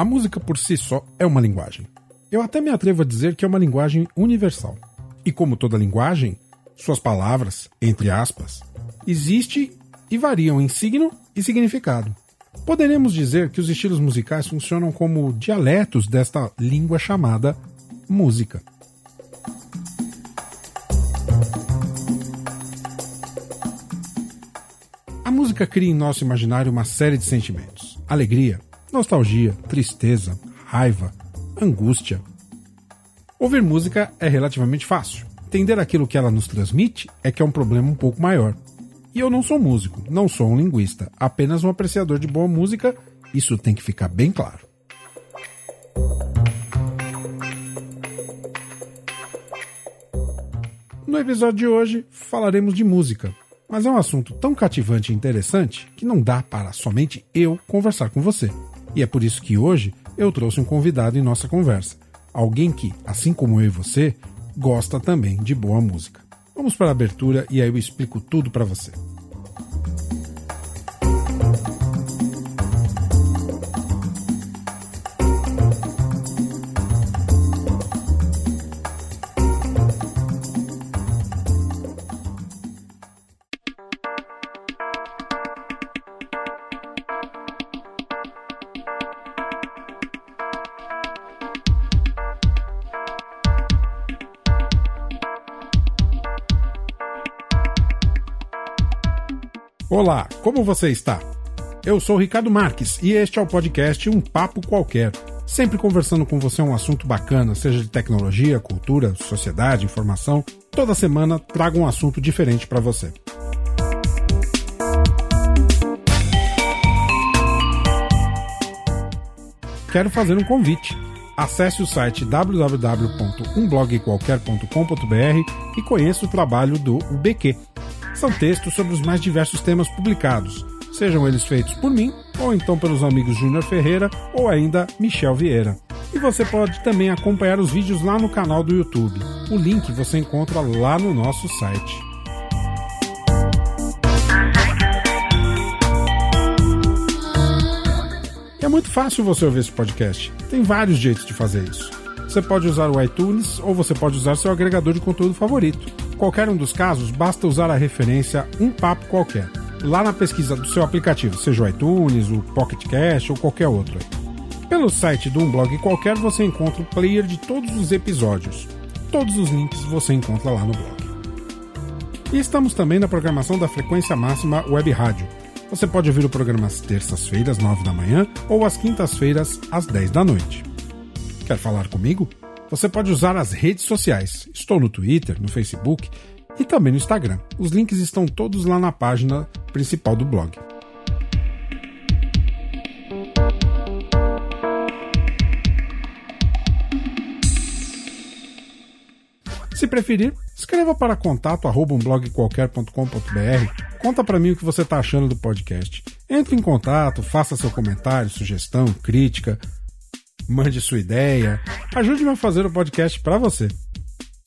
A música por si só é uma linguagem. Eu até me atrevo a dizer que é uma linguagem universal. E como toda linguagem, suas palavras, entre aspas, existem e variam em signo e significado. Poderemos dizer que os estilos musicais funcionam como dialetos desta língua chamada música. A música cria em nosso imaginário uma série de sentimentos: alegria, nostalgia, tristeza, raiva, angústia. Ouvir música é relativamente fácil. Entender aquilo que ela nos transmite é que é um problema um pouco maior. E eu não sou músico, não sou um linguista, apenas um apreciador de boa música, isso tem que ficar bem claro. No episódio de hoje falaremos de música, mas é um assunto tão cativante e interessante que não dá para somente eu conversar com você. E é por isso que hoje eu trouxe um convidado em nossa conversa. Alguém que, assim como eu e você, gosta também de boa música. Vamos para a abertura e aí eu explico tudo para você. Como você está? Eu sou Ricardo Marques e este é o podcast Um Papo Qualquer. Sempre conversando com você um assunto bacana, seja de tecnologia, cultura, sociedade, informação. Toda semana trago um assunto diferente para você. Quero fazer um convite. Acesse o site www.umblogqualquer.com.br e conheça o trabalho do UBQ são textos sobre os mais diversos temas publicados, sejam eles feitos por mim, ou então pelos amigos Júnior Ferreira ou ainda Michel Vieira. E você pode também acompanhar os vídeos lá no canal do YouTube. O link você encontra lá no nosso site. É muito fácil você ouvir esse podcast. Tem vários jeitos de fazer isso. Você pode usar o iTunes ou você pode usar seu agregador de conteúdo favorito qualquer um dos casos, basta usar a referência Um Papo Qualquer, lá na pesquisa do seu aplicativo, seja o iTunes, o Pocket Cast ou qualquer outro. Pelo site de um blog qualquer você encontra o player de todos os episódios. Todos os links você encontra lá no blog. E estamos também na programação da frequência máxima Web Rádio. Você pode ouvir o programa às terças-feiras, 9 da manhã, ou às quintas-feiras, às 10 da noite. Quer falar comigo? Você pode usar as redes sociais. Estou no Twitter, no Facebook e também no Instagram. Os links estão todos lá na página principal do blog. Se preferir, escreva para contato@umblogqualquer.com.br. Conta para mim o que você está achando do podcast. Entre em contato, faça seu comentário, sugestão, crítica, mande sua ideia, ajude-me a fazer o podcast para você.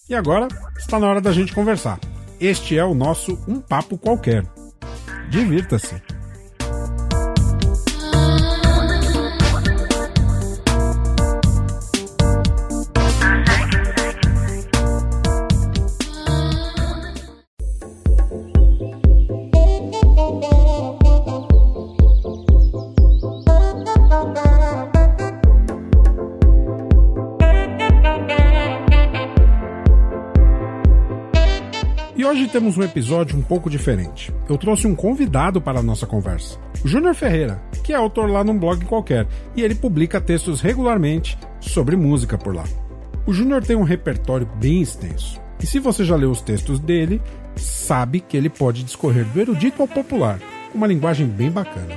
E agora está na hora da gente conversar. Este é o nosso Um Papo Qualquer. Divirta-se! Temos um episódio um pouco diferente. Eu trouxe um convidado para a nossa conversa, o Júnior Ferreira, que é autor lá num blog qualquer, e ele publica textos regularmente sobre música por lá. O Júnior tem um repertório bem extenso, e se você já leu os textos dele, sabe que ele pode discorrer do erudito ao popular, uma linguagem bem bacana.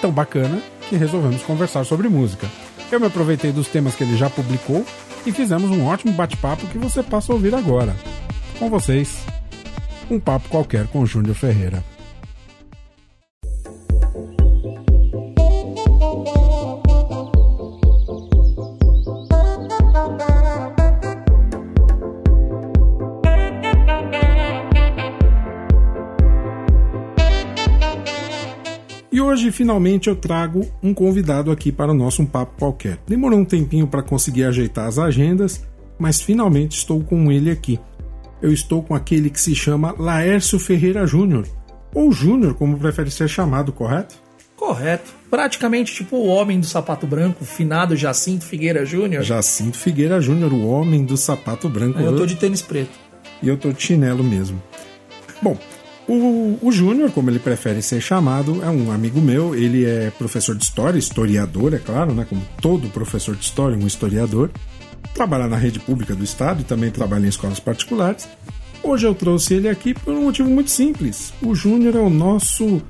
Tão bacana que resolvemos conversar sobre música. Eu me aproveitei dos temas que ele já publicou e fizemos um ótimo bate-papo que você passa a ouvir agora. Com vocês, um papo qualquer com Júnior Ferreira. Finalmente, eu trago um convidado aqui para o nosso Um Papo Qualquer. Demorou um tempinho para conseguir ajeitar as agendas, mas finalmente estou com ele aqui. Eu estou com aquele que se chama Laércio Ferreira Júnior, ou Júnior, como prefere ser chamado, correto? Correto. Praticamente tipo o homem do sapato branco, finado Jacinto Figueira Júnior. Jacinto Figueira Júnior, o homem do sapato branco. Eu tô de tênis preto. E eu tô de chinelo mesmo. Bom, o, o Júnior, como ele prefere ser chamado, é um amigo meu. Ele é professor de história, historiador, é claro, né? Como todo professor de história, um historiador. Trabalha na rede pública do estado e também trabalha em escolas particulares. Hoje eu trouxe ele aqui por um motivo muito simples. O Júnior é o nosso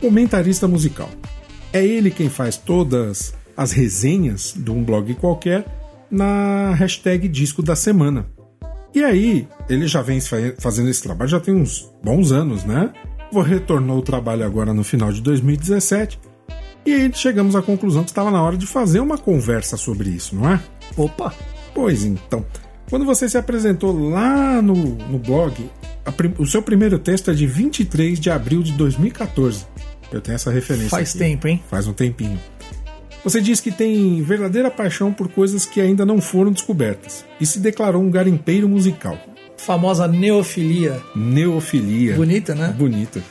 comentarista musical. É ele quem faz todas as resenhas de um blog qualquer na hashtag Disco da Semana. E aí, ele já vem fazendo esse trabalho já tem uns bons anos, né? Retornou o trabalho agora no final de 2017. E aí chegamos à conclusão que estava na hora de fazer uma conversa sobre isso, não é? Opa! Pois então, quando você se apresentou lá no, no blog, o seu primeiro texto é de 23 de abril de 2014. Eu tenho essa referência. Faz aqui. tempo, hein? Faz um tempinho. Você diz que tem verdadeira paixão por coisas que ainda não foram descobertas e se declarou um garimpeiro musical. Famosa neofilia. Neofilia. Bonita, né? Bonita.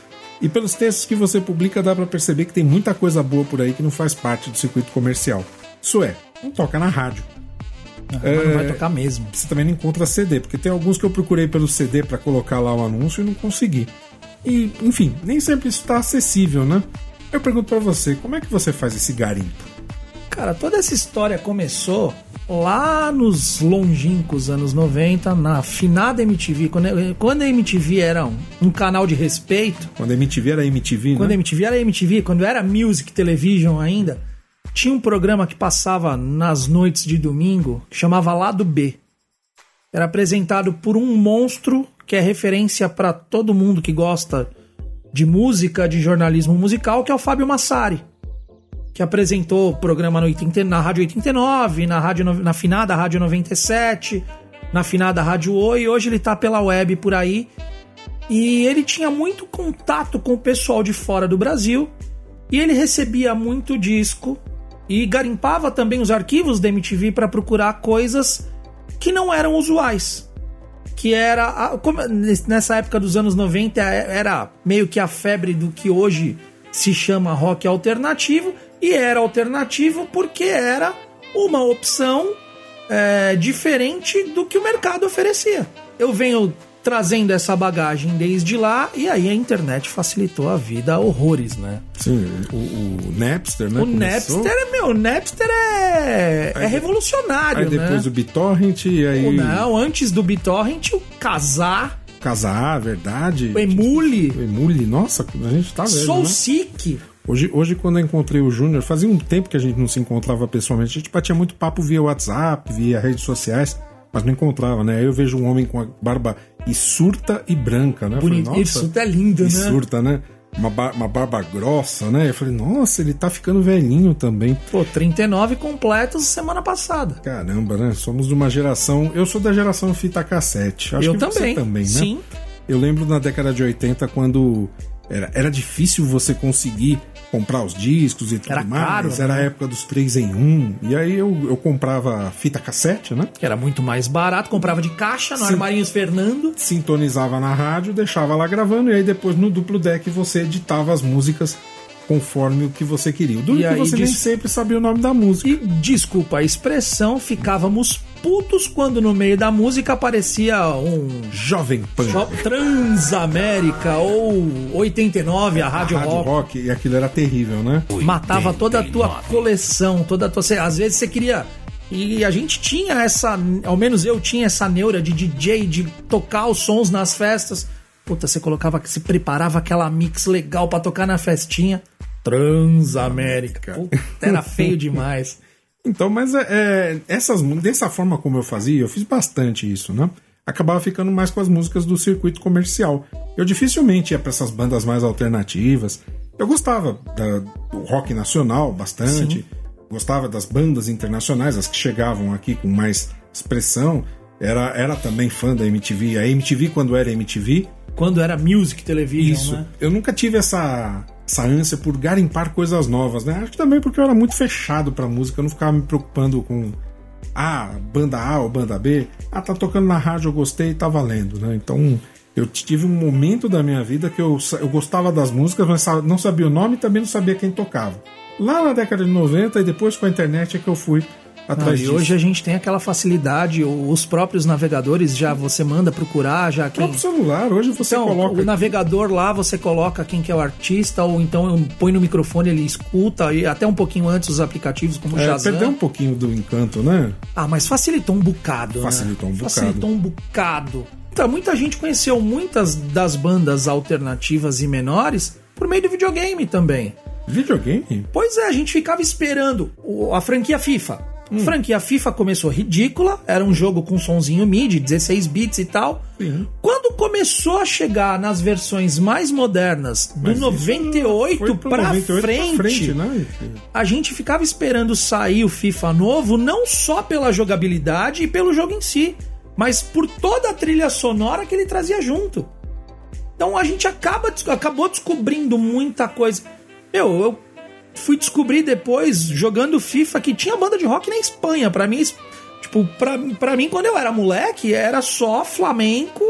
E pelos textos que você publica dá para perceber que tem muita coisa boa por aí que não faz parte do circuito comercial. Isso é, não toca na rádio. Não, é, não vai tocar mesmo. Você também não encontra CD, porque tem alguns que eu procurei pelo CD para colocar lá o anúncio e não consegui. E, enfim, nem sempre isso está acessível, né? Eu pergunto para você, como é que você faz esse garimpo? Cara, toda essa história começou lá nos longínquos anos 90, na finada MTV, quando, quando a MTV era um, um, canal de respeito. Quando a MTV era MTV, Quando né? a MTV era MTV, quando era Music Television ainda, tinha um programa que passava nas noites de domingo que chamava Lado B. Era apresentado por um monstro que é referência para todo mundo que gosta de música, de jornalismo musical, que é o Fábio Massari que apresentou o programa no 80, na Rádio 89, na, rádio, na finada Rádio 97, na finada Rádio Oi, e hoje ele tá pela web por aí. E ele tinha muito contato com o pessoal de fora do Brasil, e ele recebia muito disco e garimpava também os arquivos da MTV para procurar coisas que não eram usuais. Que era. Nessa época dos anos 90 era meio que a febre do que hoje se chama rock alternativo, e era alternativo porque era uma opção é, diferente do que o mercado oferecia. Eu venho trazendo essa bagagem desde lá e aí a internet facilitou a vida a horrores, né? Sim, o, o Napster, né? O Começou. Napster, meu, o Napster é, é revolucionário, aí depois né? o BitTorrent e aí... Não, antes do BitTorrent, o Casar... Casar, verdade. O Emule. O Emule, nossa, a gente tá vendo, Soul né? Hoje, hoje, quando eu encontrei o Júnior, fazia um tempo que a gente não se encontrava pessoalmente. A gente batia muito papo via WhatsApp, via redes sociais, mas não encontrava, né? Aí eu vejo um homem com a barba e surta e branca, né? Bonito. Falei, Isso é lindo, né? surta, né? Uma, bar uma barba grossa, né? Eu falei, nossa, ele tá ficando velhinho também. Pô, 39 completos semana passada. Caramba, né? Somos de uma geração. Eu sou da geração fita cassete. Acho eu que também. Você também, né? Sim. Eu lembro na década de 80 quando era, era difícil você conseguir comprar os discos e tudo era mais. Caro, era né? a época dos 3 em 1. E aí eu, eu comprava fita cassete, né? Que era muito mais barato, comprava de caixa no Sim. Armarinhos Fernando. Sintonizava na rádio, deixava lá gravando, e aí depois no duplo deck você editava as músicas conforme o que você queria. O duro E é que aí você nem diz- sempre sabia o nome da música. E desculpa a expressão, ficávamos putos quando no meio da música aparecia um Jovem Pan. jo- Transamérica ou 89, a Rádio, Rádio Rock. rock. e aquilo era terrível, né? matava toda a tua coleção, toda a tua. Às vezes você queria. E a gente tinha essa. Ao menos eu tinha essa neura de DJ, de tocar os sons nas festas. Puta, você colocava, você preparava aquela mix legal pra tocar na festinha. Transamérica. Puta, era feio demais. Então, mas é, é, essas dessa forma como eu fazia, eu fiz bastante isso, né? Acabava ficando mais com as músicas do circuito comercial. Eu dificilmente ia para essas bandas mais alternativas. Eu gostava da- do rock nacional bastante, gostava das bandas internacionais, as que chegavam aqui com mais expressão. Era, era também fã da MTV. A MTV, quando era MTV, Quando era Music Television, isso. né? Eu nunca tive essa essa ânsia por garimpar coisas novas, né? Acho que também porque eu era muito fechado pra música, eu não ficava me preocupando com a banda A ou banda B. Ah, tá tocando na rádio, eu gostei, tá valendo, né? Então eu tive um momento da minha vida que eu, eu gostava das músicas, mas não sabia o nome e também não sabia quem tocava. Lá na década de 90 e depois com a internet é que eu fui não, E hoje a gente tem aquela facilidade, os próprios navegadores já você manda procurar, já quem... O celular, hoje você então, coloca... o navegador lá, você coloca quem que é o artista, ou então põe no microfone, ele escuta, e até um pouquinho antes os aplicativos como o é. Perdeu um pouquinho do encanto, né? Ah, mas facilitou um bocado, Facilitou né? um bocado. Facilitou um bocado. Então, muita gente conheceu muitas das bandas alternativas e menores por meio do videogame também. Videogame? Pois é, a gente ficava esperando a franquia FIFA. Hum. Franquia FIFA começou ridícula, era um jogo com sonzinho MIDI, 16 bits e tal. Sim. Quando começou a chegar nas versões mais modernas, do 98 pra 98 frente, frente né? a gente ficava esperando sair o FIFA novo, não só pela jogabilidade e pelo jogo em si, mas por toda a trilha sonora que ele trazia junto. Então a gente acaba, acabou descobrindo muita coisa. Meu, eu fui descobrir depois, jogando FIFA, que tinha banda de rock na Espanha. Para mim, tipo, pra, pra mim, quando eu era moleque, era só flamenco.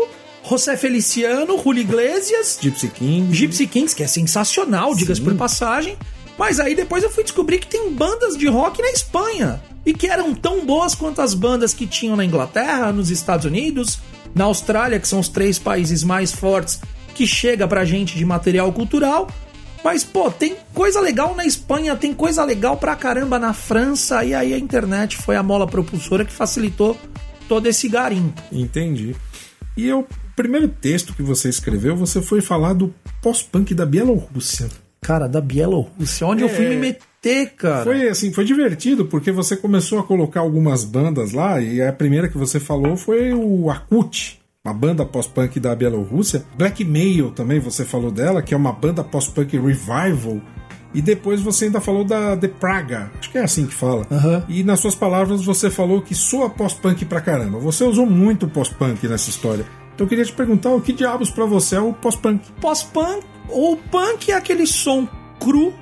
José Feliciano, Julio Iglesias, Gypsy Kings, Gypsy Kings, que é sensacional, diga-se por passagem. Mas aí depois eu fui descobrir que tem bandas de rock na Espanha e que eram tão boas quanto as bandas que tinham na Inglaterra, nos Estados Unidos, na Austrália, que são os três países mais fortes que chega pra gente de material cultural, mas, pô, tem coisa legal na Espanha, tem coisa legal pra caramba na França, e aí a internet foi a mola propulsora que facilitou todo esse garimpo. Entendi. E o primeiro texto que você escreveu, você foi falar do pós-punk da Bielorrússia. Cara, da Bielorrússia, onde é... eu fui me meter, cara. Foi assim, foi divertido, porque você começou a colocar algumas bandas lá, e a primeira que você falou foi o Akut uma banda pós-punk da Bielorrússia. Blackmail também, você falou dela, que é uma banda pós-punk revival. E depois você ainda falou da The Praga, acho que é assim que fala. Uhum. E nas suas palavras você falou que soa pós-punk pra caramba. Você usou muito pós-punk nessa história. Então eu queria te perguntar o que diabos para você é o pós-punk? Pós-punk, o punk é aquele som cru,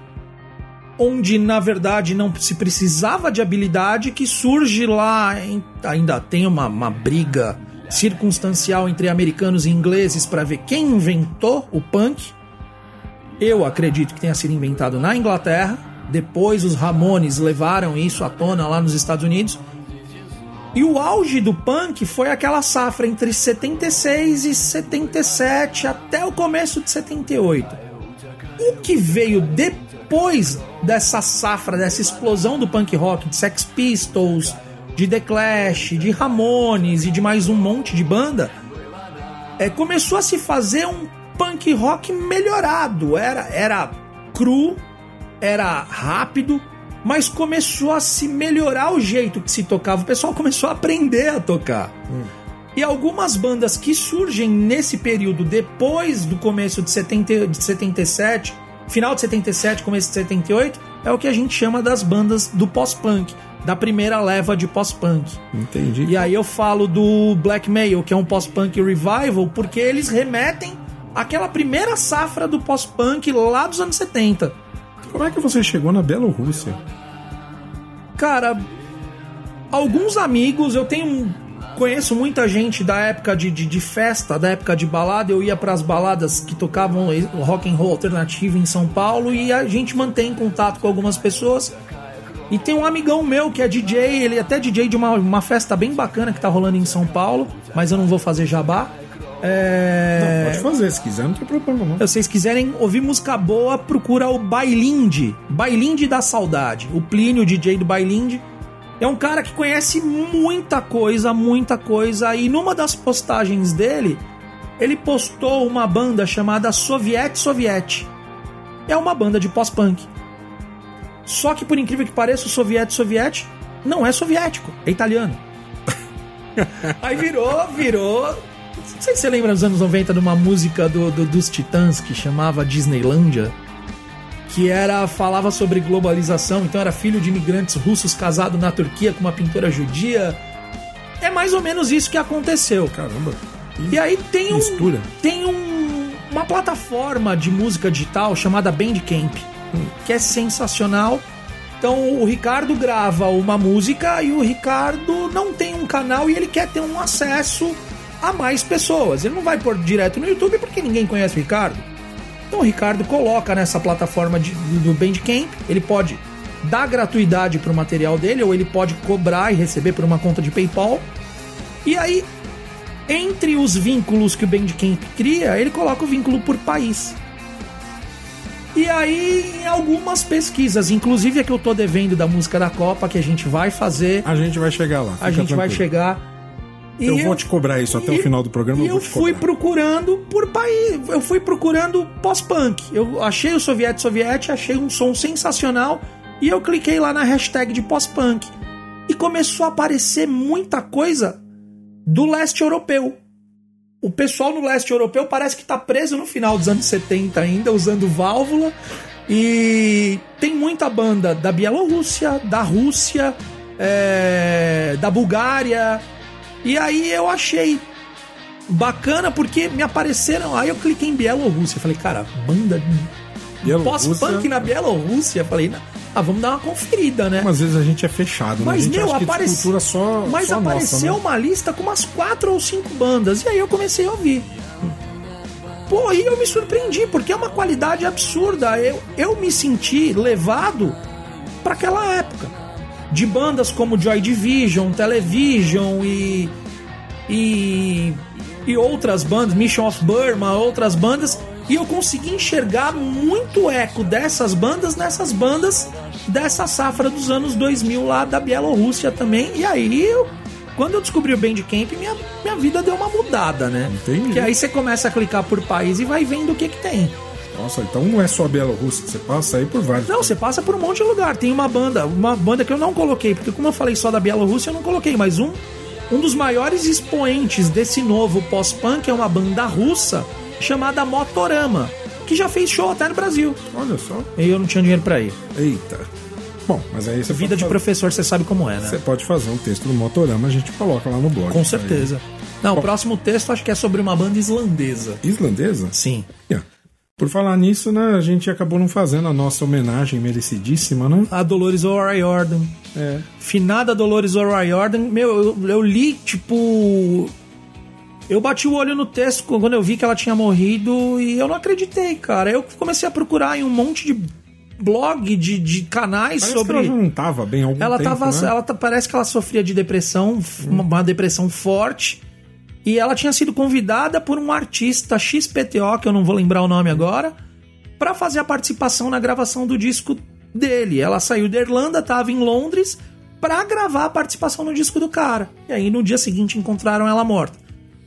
onde na verdade não se precisava de habilidade, que surge lá, em, ainda tem uma, uma briga circunstancial entre americanos e ingleses para ver quem inventou o punk. Eu acredito que tenha sido inventado na Inglaterra. Depois os Ramones levaram isso à tona lá nos Estados Unidos. E o auge do punk foi aquela safra entre 76 e 77 até o começo de 78. O que veio depois dessa safra, dessa explosão do punk rock, de Sex Pistols, de The Clash, de Ramones e de mais um monte de banda, é, começou a se fazer um punk rock melhorado. Era, era cru, era rápido, mas começou a se melhorar o jeito que se tocava. O pessoal começou a aprender a tocar. Hum. E algumas bandas que surgem nesse período depois do começo de, 70, de 77, final de 77, começo de 78, é o que a gente chama das bandas do pós-punk da primeira leva de pós-punk. Entendi. E aí eu falo do Blackmail, que é um pós-punk revival, porque eles remetem àquela primeira safra do pós-punk lá dos anos 70. Como é que você chegou na Bielorrússia? Cara, alguns amigos, eu tenho conheço muita gente da época de, de, de, festa, da época de balada. Eu ia para as baladas que tocavam rock and roll alternativo em São Paulo e a gente mantém contato com algumas pessoas. E tem um amigão meu que é DJ, ele é até DJ de uma, uma festa bem bacana que tá rolando em São Paulo, mas eu não vou fazer jabá. É... Não, pode fazer, se quiser, não tem problema não. Se vocês quiserem ouvir música boa, procura o Bailinde. Bailinde da Saudade. O Plínio, o DJ do Bailinde. É um cara que conhece muita coisa, muita coisa. E numa das postagens dele, ele postou uma banda chamada Soviet Soviet. É uma banda de pós-punk. Só que, por incrível que pareça, o soviético soviético não é soviético, é italiano. Aí virou, virou. Não sei se você lembra nos anos 90 de uma música do, do, dos Titãs que chamava Disneylândia. Que era falava sobre globalização, então era filho de imigrantes russos casado na Turquia com uma pintora judia. É mais ou menos isso que aconteceu. Caramba. E aí tem um, tem um, uma plataforma de música digital chamada Bandcamp, que é sensacional. Então o Ricardo grava uma música e o Ricardo não tem um canal e ele quer ter um acesso a mais pessoas. Ele não vai pôr direto no YouTube porque ninguém conhece o Ricardo. Então o Ricardo coloca nessa plataforma de, do Bandcamp, ele pode dar gratuidade para o material dele ou ele pode cobrar e receber por uma conta de PayPal. E aí, entre os vínculos que o Bandcamp cria, ele coloca o vínculo por país. E aí, em algumas pesquisas, inclusive a que eu tô devendo da música da Copa, que a gente vai fazer. A gente vai chegar lá. A gente tranquilo. vai chegar. eu vou te cobrar isso até e, o final do programa. E eu, eu fui procurando por país. Eu fui procurando pós-punk. Eu achei o Soviet Soviet, achei um som sensacional. E eu cliquei lá na hashtag de pós-punk. E começou a aparecer muita coisa do leste europeu o pessoal no leste europeu parece que está preso no final dos anos 70 ainda, usando válvula. E tem muita banda da Bielorrússia, da Rússia, é, da Bulgária. E aí eu achei bacana porque me apareceram. Aí eu cliquei em Bielorrússia. Falei, cara, banda pós-punk na Bielorrússia. Falei, ah, vamos dar uma conferida, né? Mas às vezes a gente é fechado, né? Mas, meu, apareceu. Só, mas só apareceu nossa, né? uma lista com umas quatro ou cinco bandas. E aí eu comecei a ouvir. Pô, aí eu me surpreendi, porque é uma qualidade absurda. Eu, eu me senti levado para aquela época. De bandas como Joy Division, Television e. e. e outras bandas, Mission of Burma, outras bandas e eu consegui enxergar muito eco dessas bandas nessas bandas dessa safra dos anos 2000 lá da Bielorrússia também. E aí, eu, quando eu descobri o Bandcamp, minha, minha vida deu uma mudada, né? Entendi. Que aí você começa a clicar por país e vai vendo o que que tem. Nossa, então não é só a Bielorrússia, você passa aí por vários. Não, você passa por um monte de lugar. Tem uma banda, uma banda que eu não coloquei, porque como eu falei só da Bielorrússia, eu não coloquei, mas um, um dos maiores expoentes desse novo pós-punk é uma banda russa chamada Motorama, que já fez show até no Brasil. Olha só. E eu não tinha dinheiro para ir. Eita. Bom, mas aí você Vida de fazer... professor, você sabe como é, né? Você pode fazer um texto do Motorama, a gente coloca lá no blog. Com certeza. Aí. Não, Bom, o próximo texto acho que é sobre uma banda islandesa. Islandesa? Sim. Yeah. Por falar nisso, né, a gente acabou não fazendo a nossa homenagem merecidíssima, né? A Dolores O'Riordan. É. Finada Dolores O'Riordan. Meu, eu, eu li, tipo, eu bati o olho no texto quando eu vi que ela tinha morrido e eu não acreditei, cara. Eu comecei a procurar em um monte de blog, de, de canais parece sobre. ela já não tava bem algum ela tempo, tava, né? ela parece que ela sofria de depressão, hum. uma depressão forte. E ela tinha sido convidada por um artista XPTO, que eu não vou lembrar o nome agora, para fazer a participação na gravação do disco dele. Ela saiu da Irlanda, estava em Londres para gravar a participação no disco do cara. E aí no dia seguinte encontraram ela morta.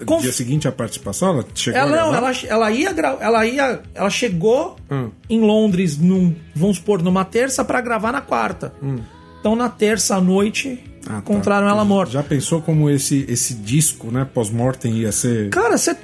No dia seguinte a participação, ela chegou ela, não, ela, ela ia ela ia ela chegou hum. em Londres num, vamos supor numa terça para gravar na quarta. Hum. Então na terça à noite ah, encontraram tá. ela morta. Já pensou como esse esse disco, né, pós-mortem ia ser Cara, você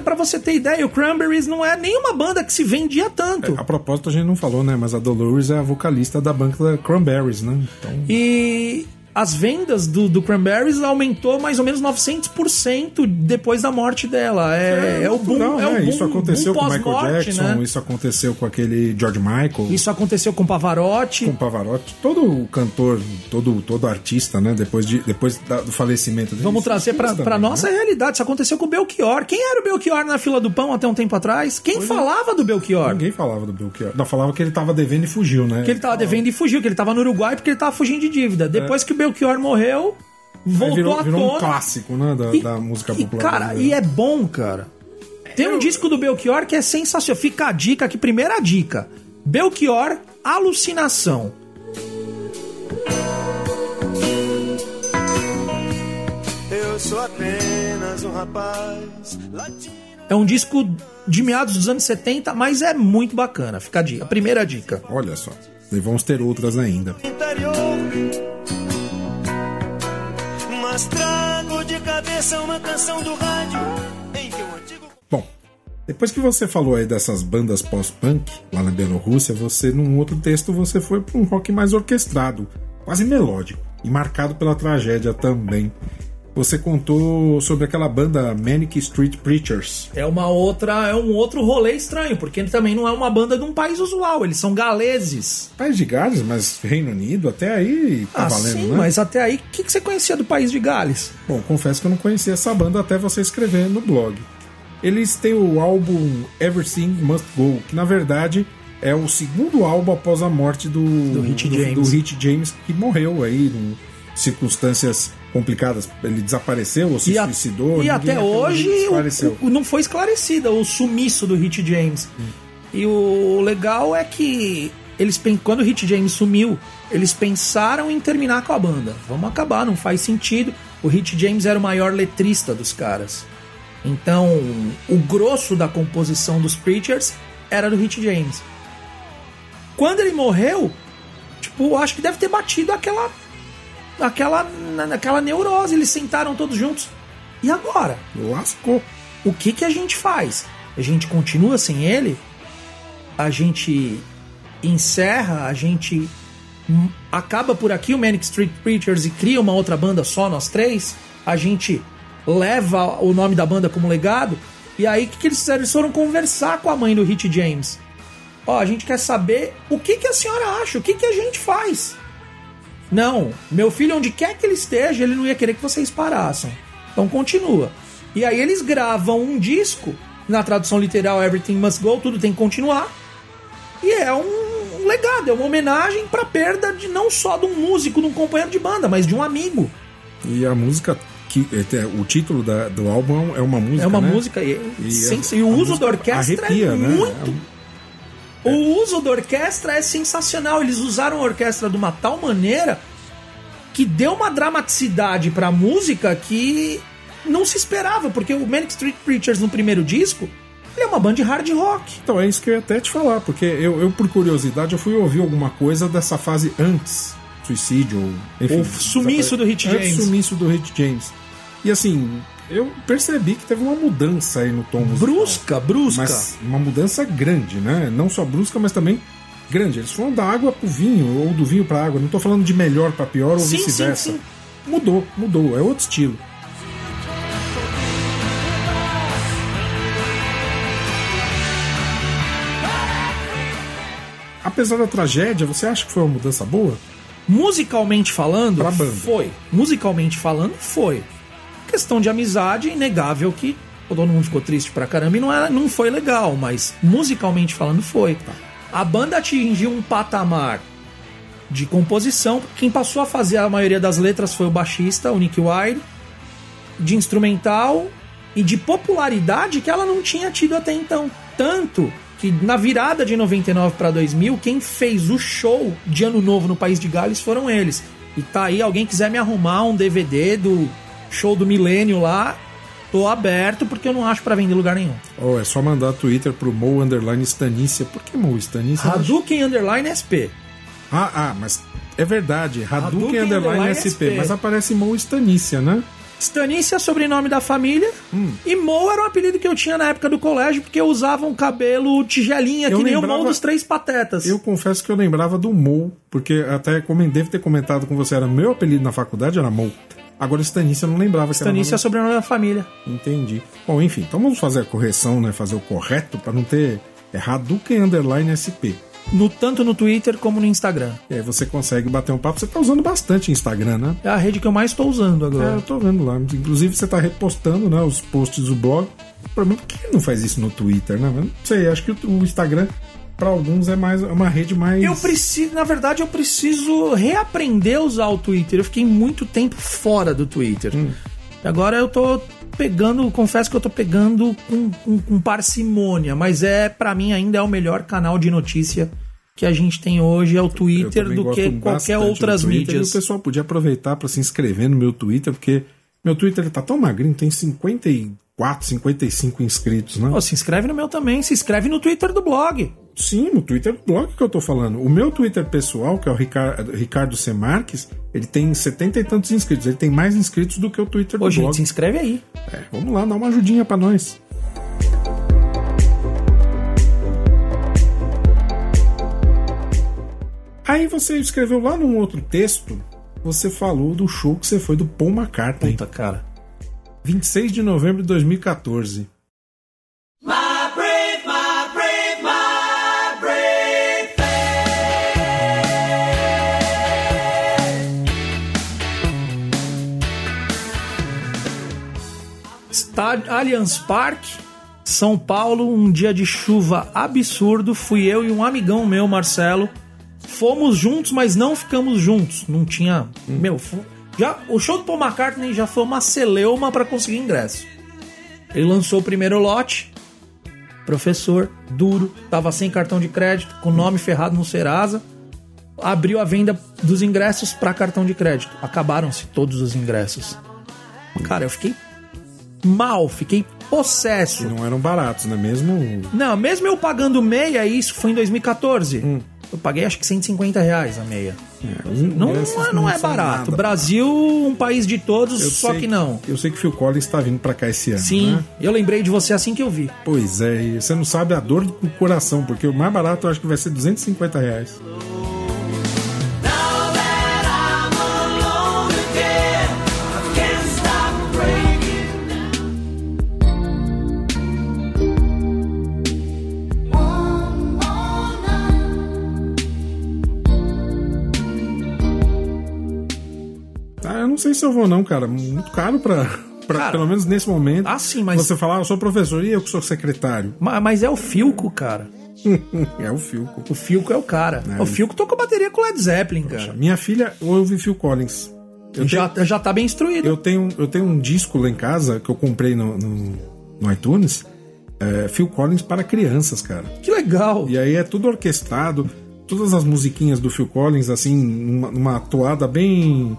para você ter ideia, o Cranberries não é nenhuma banda que se vendia tanto. É, a propósito, a gente não falou, né? Mas a Dolores é a vocalista da banda Cranberries, né? Então... E as vendas do, do Cranberries aumentou mais ou menos 900% depois da morte dela. É, é, é o boom. Não, é, o boom, isso aconteceu com Michael Jackson, né? isso aconteceu com aquele George Michael. Isso aconteceu com Pavarotti. Com Pavarotti. Todo cantor, todo, todo artista, né? Depois, de, depois da, do falecimento dele. Vamos trazer pra nossa né? realidade. Isso aconteceu com o Belchior. Quem era o Belchior na fila do pão até um tempo atrás? Quem é. falava é. do Belchior? Ninguém falava do Belchior. Não, falava que ele tava devendo e fugiu, né? Que ele tava devendo e fugiu, que ele tava no Uruguai porque ele tava fugindo de dívida. Depois é. que o Belchior morreu, voltou virou, à virou tona. um clássico, né, da, e, da música e, popular. Cara, e é bom, cara. Tem um disco do Belchior que é sensacional. Fica a dica aqui, primeira dica. Belchior, Alucinação. Eu sou apenas um rapaz latino. É um disco de meados dos anos 70, mas é muito bacana. Fica a dica. Primeira dica. Olha só. E vamos ter outras ainda. Interior mas trago de cabeça uma canção do rádio em que o antigo. Bom, depois que você falou aí dessas bandas pós-punk lá na Bielorrússia, você, num outro texto, você foi para um rock mais orquestrado, quase melódico, e marcado pela tragédia também. Você contou sobre aquela banda Manic Street Preachers. É uma outra, é um outro rolê estranho, porque também não é uma banda de um país usual, eles são galeses. País de Gales, mas Reino Unido, até aí tá ah, valendo, sim, né? mas até aí, o que, que você conhecia do país de Gales? Bom, confesso que eu não conhecia essa banda até você escrever no blog. Eles têm o álbum Everything Must Go, que na verdade é o segundo álbum após a morte do, Do Rich James. do Rich James, que morreu aí em circunstâncias complicadas. Ele desapareceu ou se a- suicidou. e até hoje o- o- não foi esclarecida o sumiço do Hit James. E o legal é que eles quando o Hit James sumiu, eles pensaram em terminar com a banda. Vamos acabar, não faz sentido. O Hit James era o maior letrista dos caras. Então, o grosso da composição dos Preachers era do Hit James. Quando ele morreu, tipo, acho que deve ter batido aquela aquela aquela neurose, eles sentaram todos juntos. E agora? Lascou. O que que a gente faz? A gente continua sem ele? A gente encerra, a gente hum, acaba por aqui o Manic Street Preachers e cria uma outra banda só, nós três? A gente leva o nome da banda como legado? E aí o que, que eles fizeram? Eles foram conversar com a mãe do Hit James. Ó, a gente quer saber o que, que a senhora acha, o que, que a gente faz. Não, meu filho, onde quer que ele esteja, ele não ia querer que vocês parassem. Então continua. E aí eles gravam um disco, na tradução literal Everything Must Go, tudo tem que continuar. E é um legado, é uma homenagem pra perda de não só de um músico, de um companheiro de banda, mas de um amigo. E a música, que, é, o título da- do álbum é uma música. É uma né? música e, E sens- a- e o uso música da orquestra arrepia, é né? O uso da orquestra é sensacional. Eles usaram a orquestra de uma tal maneira que deu uma dramaticidade pra música que não se esperava, porque o Manic Street Preachers no primeiro disco, ele é uma banda de hard rock. Então é isso que eu ia até te falar, porque eu, eu, por curiosidade, eu fui ouvir alguma coisa dessa fase antes suicídio, ou, enfim, O sumiço do Hit antes James. sumiço do Hit James. E assim, eu percebi que teve uma mudança aí no tom musical. Brusca, brusca. Mas uma mudança grande, né? Não só brusca, mas também grande. Eles foram da água pro vinho, ou do vinho pra água. Não tô falando de melhor pra pior ou vice-versa. Mudou, mudou. É outro estilo. Apesar da tragédia, você acha que foi uma mudança boa? Musicalmente falando, foi. Musicalmente falando, foi. Questão de amizade, inegável que todo mundo ficou triste pra caramba e não, era, não foi legal, mas musicalmente falando, foi. A banda atingiu um patamar de composição. Quem passou a fazer a maioria das letras foi o baixista, o Nick Wire, de instrumental e de popularidade que ela não tinha tido até então. Tanto que na virada de 99 para 2000, quem fez o show de Ano Novo no País de Gales foram eles. E tá aí, alguém quiser me arrumar um DVD do show do Milênio lá, tô aberto porque eu não acho para vender lugar nenhum. Ou é só mandar Twitter pro Mo Underline Stanícia. Por que Mo Stanícia? Hadouken Underline SP. Ah, ah, mas é verdade. Hadouken Hadouken Underline Underline SP. SP. Mas aparece Mo Stanícia, né? Stanícia é sobrenome da família. Hum. E Mo era um apelido que eu tinha na época do colégio, porque eu usava um cabelo tigelinha, Eu que nem lembrava- o Mo dos Três Patetas. Eu confesso que eu lembrava do Mo, porque até como devo ter comentado com você, era meu apelido na faculdade, era Mo. Agora Stanícia eu não lembrava que Stanícia é era sobrenome da família. Entendi. Bom, enfim, então vamos fazer a correção, né? Fazer o correto para não ter. É Hadouken Underline SP. No, tanto no Twitter como no Instagram. E aí você consegue bater um papo. Você tá usando bastante Instagram, né? É a rede que eu mais estou usando É, agora. eu tô vendo lá. Inclusive você tá repostando, né, os posts do blog. Pra mim, por que não faz isso no Twitter, né? Não sei, acho que o o Instagram, pra alguns, é mais é uma rede mais. Eu preciso, na verdade, eu preciso reaprender a usar o Twitter. Eu fiquei muito tempo fora do Twitter. Hum. Agora eu tô pegando, confesso que eu tô pegando com, com, com parcimônia, mas é para mim ainda é o melhor canal de notícia que a gente tem hoje é o Twitter do que qualquer outras Twitter, mídias. E o pessoal podia aproveitar pra se inscrever no meu Twitter, porque meu Twitter ele tá tão magrinho, tem 54, 55 inscritos, né? Pô, se inscreve no meu também, se inscreve no Twitter do blog. Sim, no Twitter do blog que eu tô falando. O meu Twitter pessoal, que é o Ricardo, Ricardo C. Marques, ele tem 70 e tantos inscritos. Ele tem mais inscritos do que o Twitter do Ô, gente, blog. se inscreve aí. É, vamos lá, dá uma ajudinha pra nós. Aí você escreveu lá num outro texto você falou do show que você foi do Paul McCartney. Puta, cara. 26 de novembro de 2014. Está Allianz Parque, São Paulo, um dia de chuva absurdo. Fui eu e um amigão meu, Marcelo. Fomos juntos, mas não ficamos juntos. Não tinha. Meu, já, o show do Paul McCartney já foi uma celeuma para conseguir ingresso. Ele lançou o primeiro lote. Professor, duro, tava sem cartão de crédito, com o nome ferrado no Serasa. Abriu a venda dos ingressos para cartão de crédito. Acabaram-se todos os ingressos. Cara, eu fiquei mal, fiquei possesso. E não eram baratos, né? Mesmo. Não, mesmo eu pagando meia, isso foi em 2014. Hum. Eu paguei acho que 150 reais a meia. É, Não, não é, não é barato. nada. Brasil, um país de todos, Eu só sei- que não. Eu sei que Phil Collins tá vindo pra cá esse ano. Sim, né? eu lembrei de você assim que eu vi. Pois é, e você não sabe a dor do coração, porque o mais barato eu acho que vai ser 250 reais. Sei se eu vou não, cara. Muito caro pra... pra Cara, pelo menos nesse momento. ah, sim, mas- Você falar, "Ah, eu sou professor e eu que sou secretário. Ma- Mas é o Filco, cara. é o Filco. O Filco é o cara. É, o Filco tocou bateria com Led Zeppelin, cara. Minha filha ouve Phil Collins. Eu já, já tá bem instruído. Eu tenho, eu tenho um disco lá em casa que eu comprei no, no, no iTunes, é, Phil Collins para crianças, cara. Que legal. E aí é tudo orquestrado, todas as musiquinhas do Phil Collins, assim, numa, numa toada bem.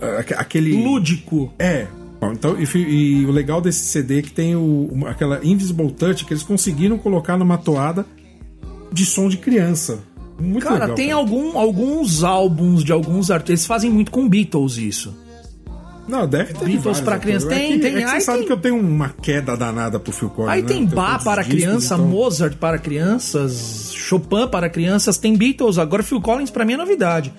É, aque- Aquele. Lúdico. É. Bom, Então, e, e o legal desse CD é que tem o, uma- aquela Invisible Touch que eles conseguiram colocar numa toada de som de criança. Muito Cara, legal. tem cara. algum, alguns álbuns de alguns artistas. Eles fazem muito com Beatles isso. Não, deve ter. Beatles vários pra criança. autores. Tem, é que, tem. É que você sabe tem- que eu tenho uma queda danada pro Phil Collins. Aí né? tem Bach para os discos, criança, então- Mozart para crianças, Chopin para crianças, tem Beatles, agora Phil Collins pra mim é novidade.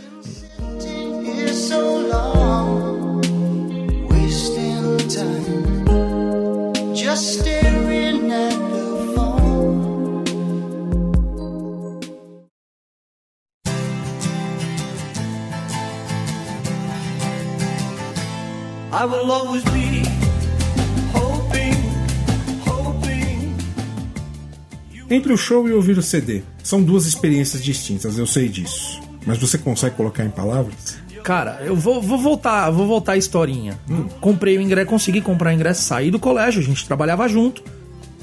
Entre o show e ouvir o CD, são duas experiências distintas, eu sei disso. Mas você consegue colocar em palavras? Cara, eu vou, vou voltar, vou voltar a historinha. Comprei o ingresso, consegui comprar o ingresso, saí do colégio, a gente trabalhava junto.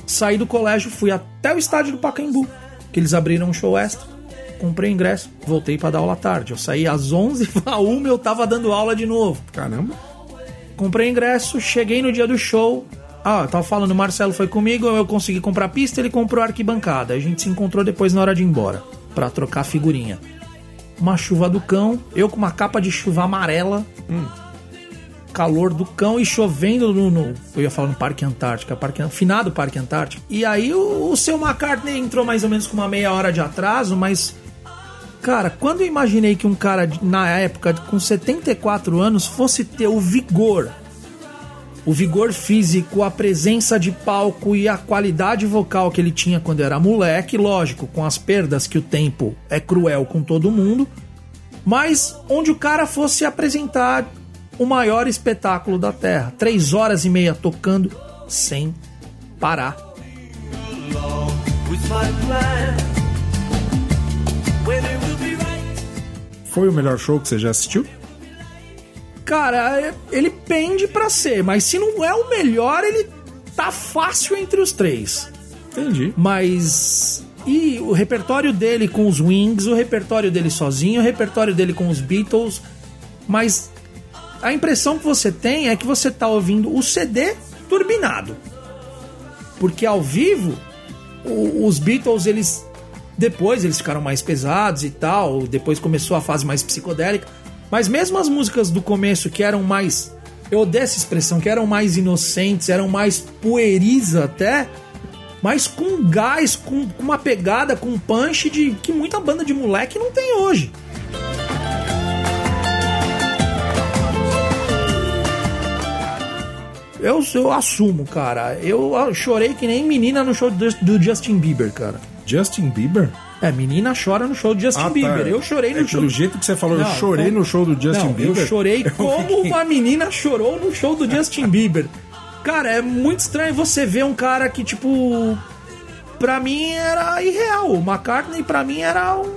Saí do colégio, fui até o estádio do Pacaembu, que eles abriram um show extra. Comprei o ingresso, voltei pra dar aula à tarde. Eu saí às 11, a 1 eu tava dando aula de novo. Caramba. Comprei ingresso, cheguei no dia do show. Ah, eu tava falando, o Marcelo foi comigo, eu consegui comprar pista, ele comprou a arquibancada. A gente se encontrou depois na hora de ir embora, pra trocar figurinha. Uma chuva do cão, eu com uma capa de chuva amarela, calor do cão e chovendo no, no- eu ia falar no Parque Antártica, parque, finado Parque Antártica. E aí o, o seu McCartney entrou mais ou menos com uma meia hora de atraso, mas Cara, quando eu imaginei que um cara na época com 74 anos fosse ter o vigor, o vigor físico, a presença de palco e a qualidade vocal que ele tinha quando era moleque, lógico, com as perdas que o tempo é cruel com todo mundo, mas onde o cara fosse apresentar o maior espetáculo da Terra, três horas e meia tocando sem parar. Foi o melhor show que você já assistiu? Cara, é- ele pende pra ser, mas se não é o melhor, ele tá fácil entre os três. Entendi. Mas. E o repertório dele com os Wings, o repertório dele sozinho, o repertório dele com os Beatles. Mas a impressão que você tem é que você tá ouvindo o CD turbinado. Porque ao vivo, o- os Beatles, eles. Depois eles ficaram mais pesados e tal. Depois começou a fase mais psicodélica. Mas mesmo as músicas do começo que eram mais. Eu odeio essa expressão, que eram mais inocentes, eram mais pueris até, mas com gás, com, com uma pegada, com um punch de que muita banda de moleque não tem hoje. Eu, eu assumo, cara. Eu chorei que nem menina no show do Justin Bieber, cara. Justin Bieber? É, menina chora no show do Justin Ah, tá. Bieber. Eu chorei É no que show. Do jeito que você falou, eu Não, chorei como- no show do Justin Não, Bieber. Eu chorei como uma menina chorou no show do Justin Bieber. Cara, é muito estranho você ver um cara que, tipo. Pra mim era irreal. O McCartney, pra mim, era um,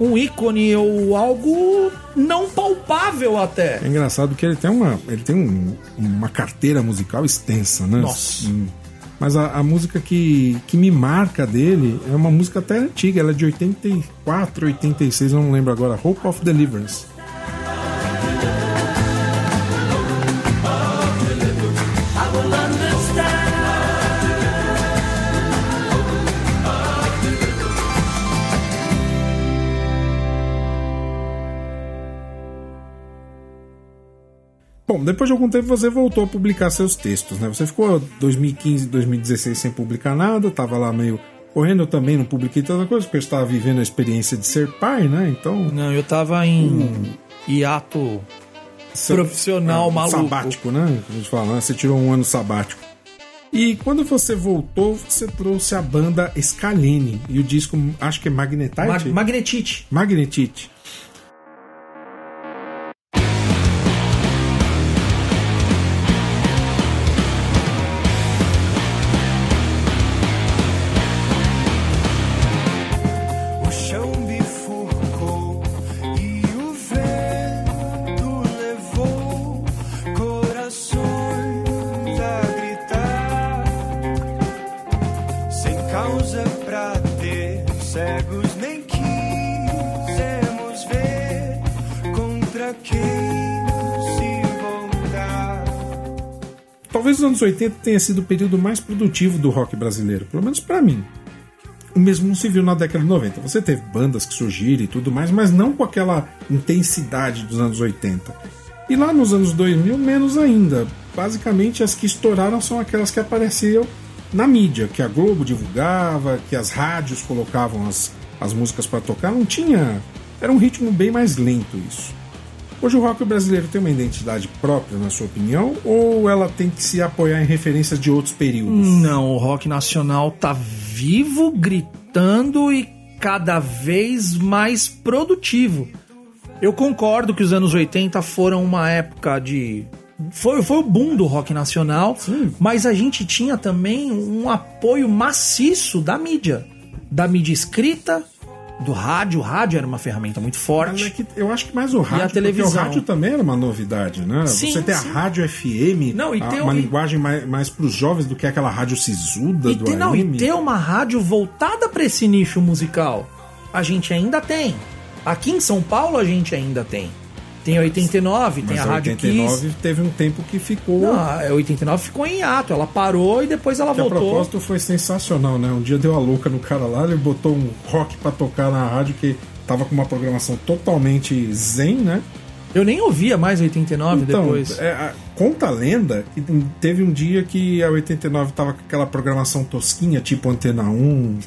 um ícone ou algo não palpável até. É engraçado que ele tem uma, ele tem um- uma carteira musical extensa, né? Nossa. Mas a, a música que, que me marca dele é uma música até antiga, ela é de 84, 86, eu não lembro agora, Hope of Deliverance. Bom, depois de algum tempo você voltou a publicar seus textos, né? Você ficou 2015, 2016 sem publicar nada, tava lá meio correndo, eu também não publiquei tanta coisa, porque eu estava vivendo a experiência de ser pai, né? Então, Não, eu tava em hiato Seu- profissional é, maluco. Sabático, né? A gente fala, né? Você tirou um ano sabático. E quando você voltou, você trouxe a banda Scalini e o disco, acho que é Magnetite? Mag- Magnetite. Magnetite. Anos 80 tenha sido o período mais produtivo do rock brasileiro, pelo menos pra mim. O mesmo não se viu na década de 90. Você teve bandas que surgiram e tudo mais, mas não com aquela intensidade dos anos 80. E lá nos anos 2000, menos ainda. Basicamente, as que estouraram são aquelas que apareciam na mídia, que a Globo divulgava, que as rádios colocavam as, as músicas para tocar. Não tinha. Era um ritmo bem mais lento isso. Hoje o rock brasileiro tem uma identidade própria, na sua opinião, ou ela tem que se apoiar em referências de outros períodos? Não, o rock nacional tá vivo, gritando e cada vez mais produtivo. Eu concordo que os anos 80 foram uma época de. Foi, foi o boom do rock nacional, mas a gente tinha também um apoio maciço da mídia. Da mídia escrita, do rádio. O rádio era uma ferramenta muito forte. é que eu acho que mais o rádio, porque televisão. o rádio também era uma novidade, né? Sim, Você tem a sim. rádio FM, Não, e a- tem uma o- linguagem mais, mais para os jovens do que aquela rádio sisuda E do ter, não, e AM. ter uma rádio voltada para esse nicho musical. A gente ainda tem. Aqui em São Paulo a gente ainda tem. Tem a 89, tem Mas a a Rádio 89 Kiss. teve um tempo que ficou. Não, a 89 ficou em hiato. Ela parou e depois ela que a voltou. propósito foi sensacional, né? Um dia deu a louca no cara lá, ele botou um rock pra tocar na rádio que tava com uma programação totalmente zen, né? Eu nem ouvia mais 89 Então, depois. é, a- conta a lenda que teve um dia que a 89 tava com aquela programação tosquinha, tipo Antena 1,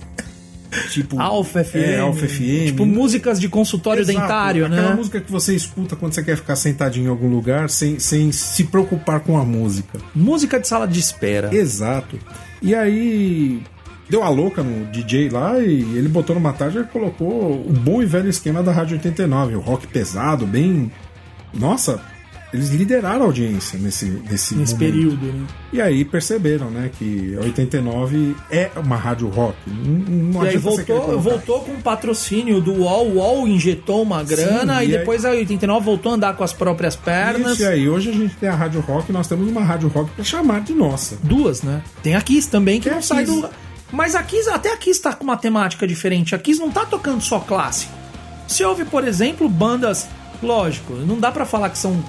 tipo Alfa FM. É, Alfa FM. Tipo músicas de consultório Exato, dentário, aquela né? música que você escuta quando você quer ficar sentadinho em algum lugar sem, sem se preocupar com a música. Música de sala de espera. Exato. E aí deu a louca no DJ lá e ele botou numa tarde e colocou o bom e velho esquema da Rádio 89, o rock pesado, bem. Nossa, eles lideraram a audiência nesse, nesse, Nesse período, né? E aí perceberam, né, que a 89 é uma rádio rock. Não, não E aí voltou, voltou com o patrocínio do UOL. O UOL injetou uma grana Sim, e e depois a 89 voltou a andar com as próprias pernas. Isso, e aí hoje a gente tem a Rádio Rock, nós temos uma Rádio Rock pra chamar de nossa. Duas, né? Tem a Kiss também, que Tem não a sai do. Mas a Kiss, até a Kiss tá com uma temática diferente. A Kiss não tá tocando só clássico. Se houve, por exemplo, bandas. Lógico, não dá pra falar que são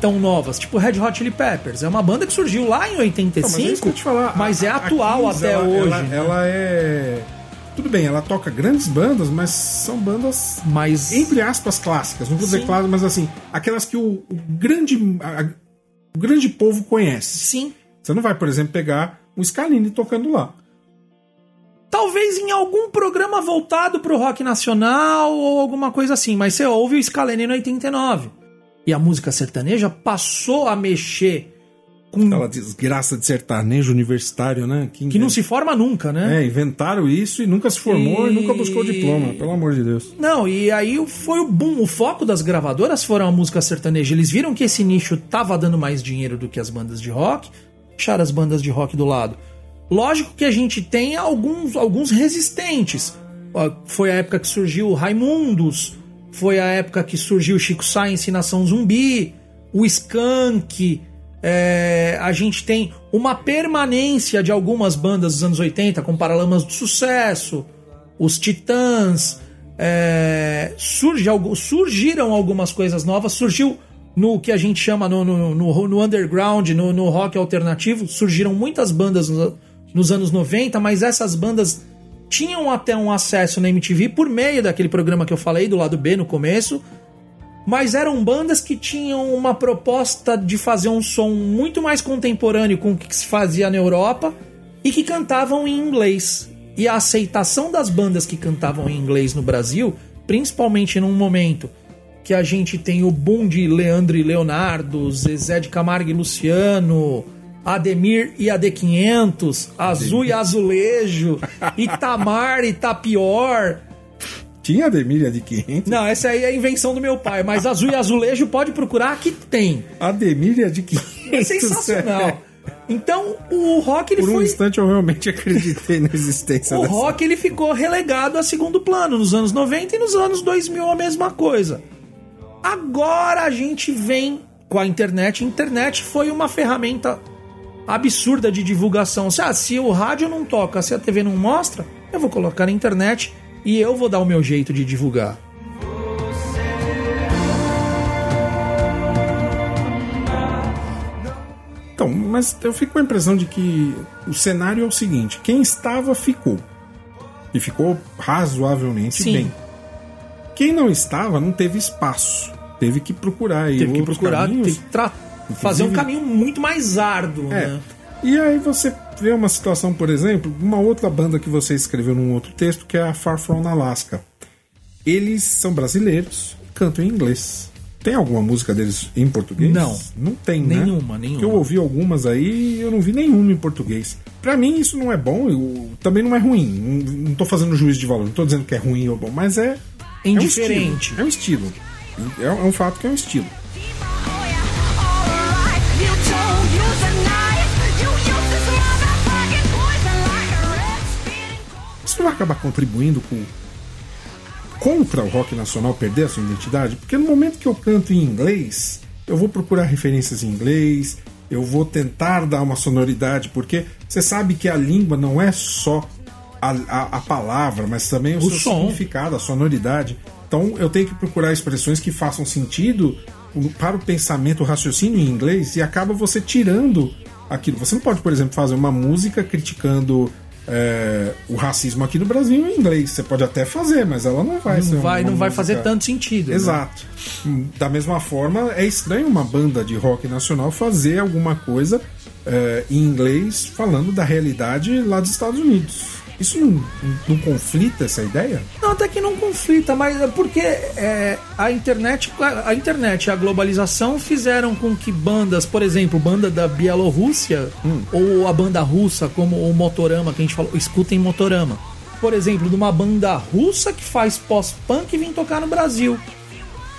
tão novas. Tipo Red Hot Chili Peppers. É uma banda que surgiu lá em 85. Não, mas é isso que eu te falar. mas é atual Kiss, até ela- hoje. Ela, né? ela é. Tudo bem, ela toca grandes bandas, mas são bandas, Mas. entre aspas, clássicas. Não vou dizer clássicas, mas assim, aquelas que o, o grande. a- o grande povo conhece. Sim. Você não vai, por exemplo, pegar um Scalini tocando lá. Talvez em algum programa voltado pro rock nacional ou alguma coisa assim, mas você ouve o Scalene no 89. E a música sertaneja passou a mexer com Aquela desgraça de sertanejo universitário, né? que não se forma nunca, né? É, inventaram isso e nunca se formou e, E- nunca buscou diploma, pelo amor de Deus. Não, e aí foi o boom, o foco das gravadoras foram a música sertaneja. Eles viram que esse nicho tava dando mais dinheiro do que as bandas de rock, deixaram as bandas de rock do lado. Lógico que a gente tem alguns, alguns resistentes. Foi a época que surgiu o Raimundos, foi a época que surgiu o Chico Science Nação Zumbi, o Skank. é, a gente tem uma permanência de algumas bandas dos anos 80, como Paralamas do Sucesso, os Titãs. é, surge, surgiram algumas coisas novas, surgiu no que a gente chama no, no, no- no underground, no, no rock alternativo, surgiram muitas bandas no- nos anos 90, mas essas bandas tinham até um acesso na MTV por meio daquele programa que eu falei, do lado B no começo, mas eram bandas que tinham uma proposta de fazer um som muito mais contemporâneo com o que se fazia na Europa e que cantavam em inglês. E a aceitação das bandas que cantavam em inglês no Brasil, principalmente num momento que a gente tem o boom de Leandro e Leonardo, Zezé de Camargo e Luciano, Ademir e AD500, Azul e Azulejo, Itamar e Tapior, Tinha Ademir de 500? não, essa aí é a invenção do meu pai, mas azul e azulejo pode procurar que tem. Ademir de 500. É sensacional. Então, o rock ele Por um foi instante eu realmente acreditei na existência o dessa. rock ele ficou relegado a segundo plano nos anos 90 e nos anos 2000 a mesma coisa. Agora a gente vem com a internet. A internet foi uma ferramenta absurda de divulgação. Se, ah, se o rádio não toca, se a TV não mostra, eu vou colocar na internet e eu vou dar o meu jeito de divulgar. Então, mas eu fico com a impressão de que o cenário é o seguinte: quem estava, ficou. E ficou razoavelmente Sim. bem. Quem não estava, não teve espaço. Teve que procurar aí Teve que procurar, caminhos. teve que tra- fazer um caminho muito mais árduo, É. né? E aí você vê uma situação, por exemplo, uma outra banda que você escreveu num outro texto, que é a Far From Alaska. Eles são brasileiros, cantam em inglês. Tem alguma música deles em português? Não. Não tem, né? Nenhuma, nenhuma. Que eu ouvi algumas aí e eu não vi nenhuma em português. Pra mim isso não é bom, eu- também não é ruim. Não, não tô fazendo juízo de valor, não tô dizendo que é ruim ou bom, mas é... É indiferente. É um estilo. É um, estilo. É, é um fato que é um estilo. Isso não vai acabar contribuindo com contra o rock nacional perder a sua identidade? Porque no momento que eu canto em inglês, eu vou procurar referências em inglês, eu vou tentar dar uma sonoridade, porque você sabe que a língua não é só a, a- a palavra, mas também o, O seu som. significado, a sonoridade. Então eu tenho que procurar expressões que façam sentido para o pensamento, o raciocínio em inglês, e acaba você tirando aquilo. Você não pode, por exemplo, fazer uma música criticando é, o racismo aqui no Brasil em inglês. Você pode até fazer, mas ela não vai Não vai, não vai fazer tanto sentido. né? Exato. Hum, Da mesma forma, é estranho uma banda de rock nacional fazer alguma coisa é, em inglês falando da realidade lá dos Estados Unidos. Isso não, não conflita essa ideia? Não, até que não conflita, mas é porque é, a internet, a internet e a globalização fizeram com que bandas, por exemplo, banda da Bielorrússia ou a banda russa, como o Motorama, que a gente falou, escutem Motorama. Por exemplo, de uma banda russa que faz pós-punk e vem tocar no Brasil.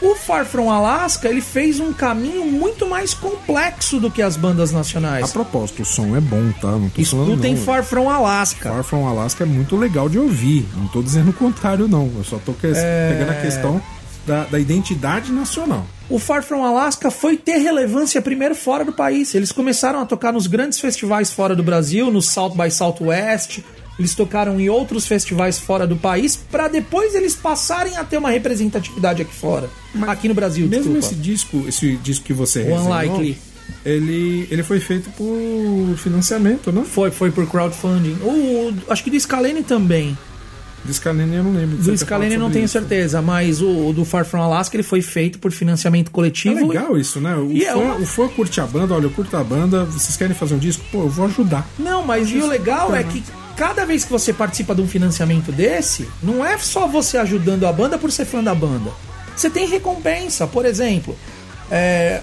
O Far From Alaska, ele fez um caminho muito mais complexo do que as bandas A nacionais. propósito, o som é bom, tá? Não tô falando Escutem não. Far From Alaska. Far From Alaska é muito legal de ouvir. Não tô dizendo o contrário, não. Eu só tô que- É. pegando a questão da, da identidade nacional. O Far From Alaska foi ter relevância primeiro fora do país. Eles começaram a tocar nos grandes festivais fora do Brasil, no South by Southwest. Eles tocaram em outros festivais fora do país, para depois eles passarem a ter uma representatividade aqui fora. aqui no Brasil, Mesmo desculpa. esse disco, esse disco que você resenhou, Unlikely. ele, ele foi feito por financiamento, né? Foi, foi por crowdfunding. O, o- acho que do Scalene também. Do Scalene eu não lembro. Do Scalene eu não tenho isso. certeza, mas o, o do Far From Alaska ele foi feito por financiamento É coletivo. legal isso, né? O, E é fã, uma- o fã curte a banda, olha, eu curto a banda, vocês querem fazer um disco? Pô, eu vou ajudar. Não, mas e o legal é que cada vez que você participa de um financiamento desse, não é só você ajudando a banda por ser fã da banda. Você tem recompensa. Por exemplo, é,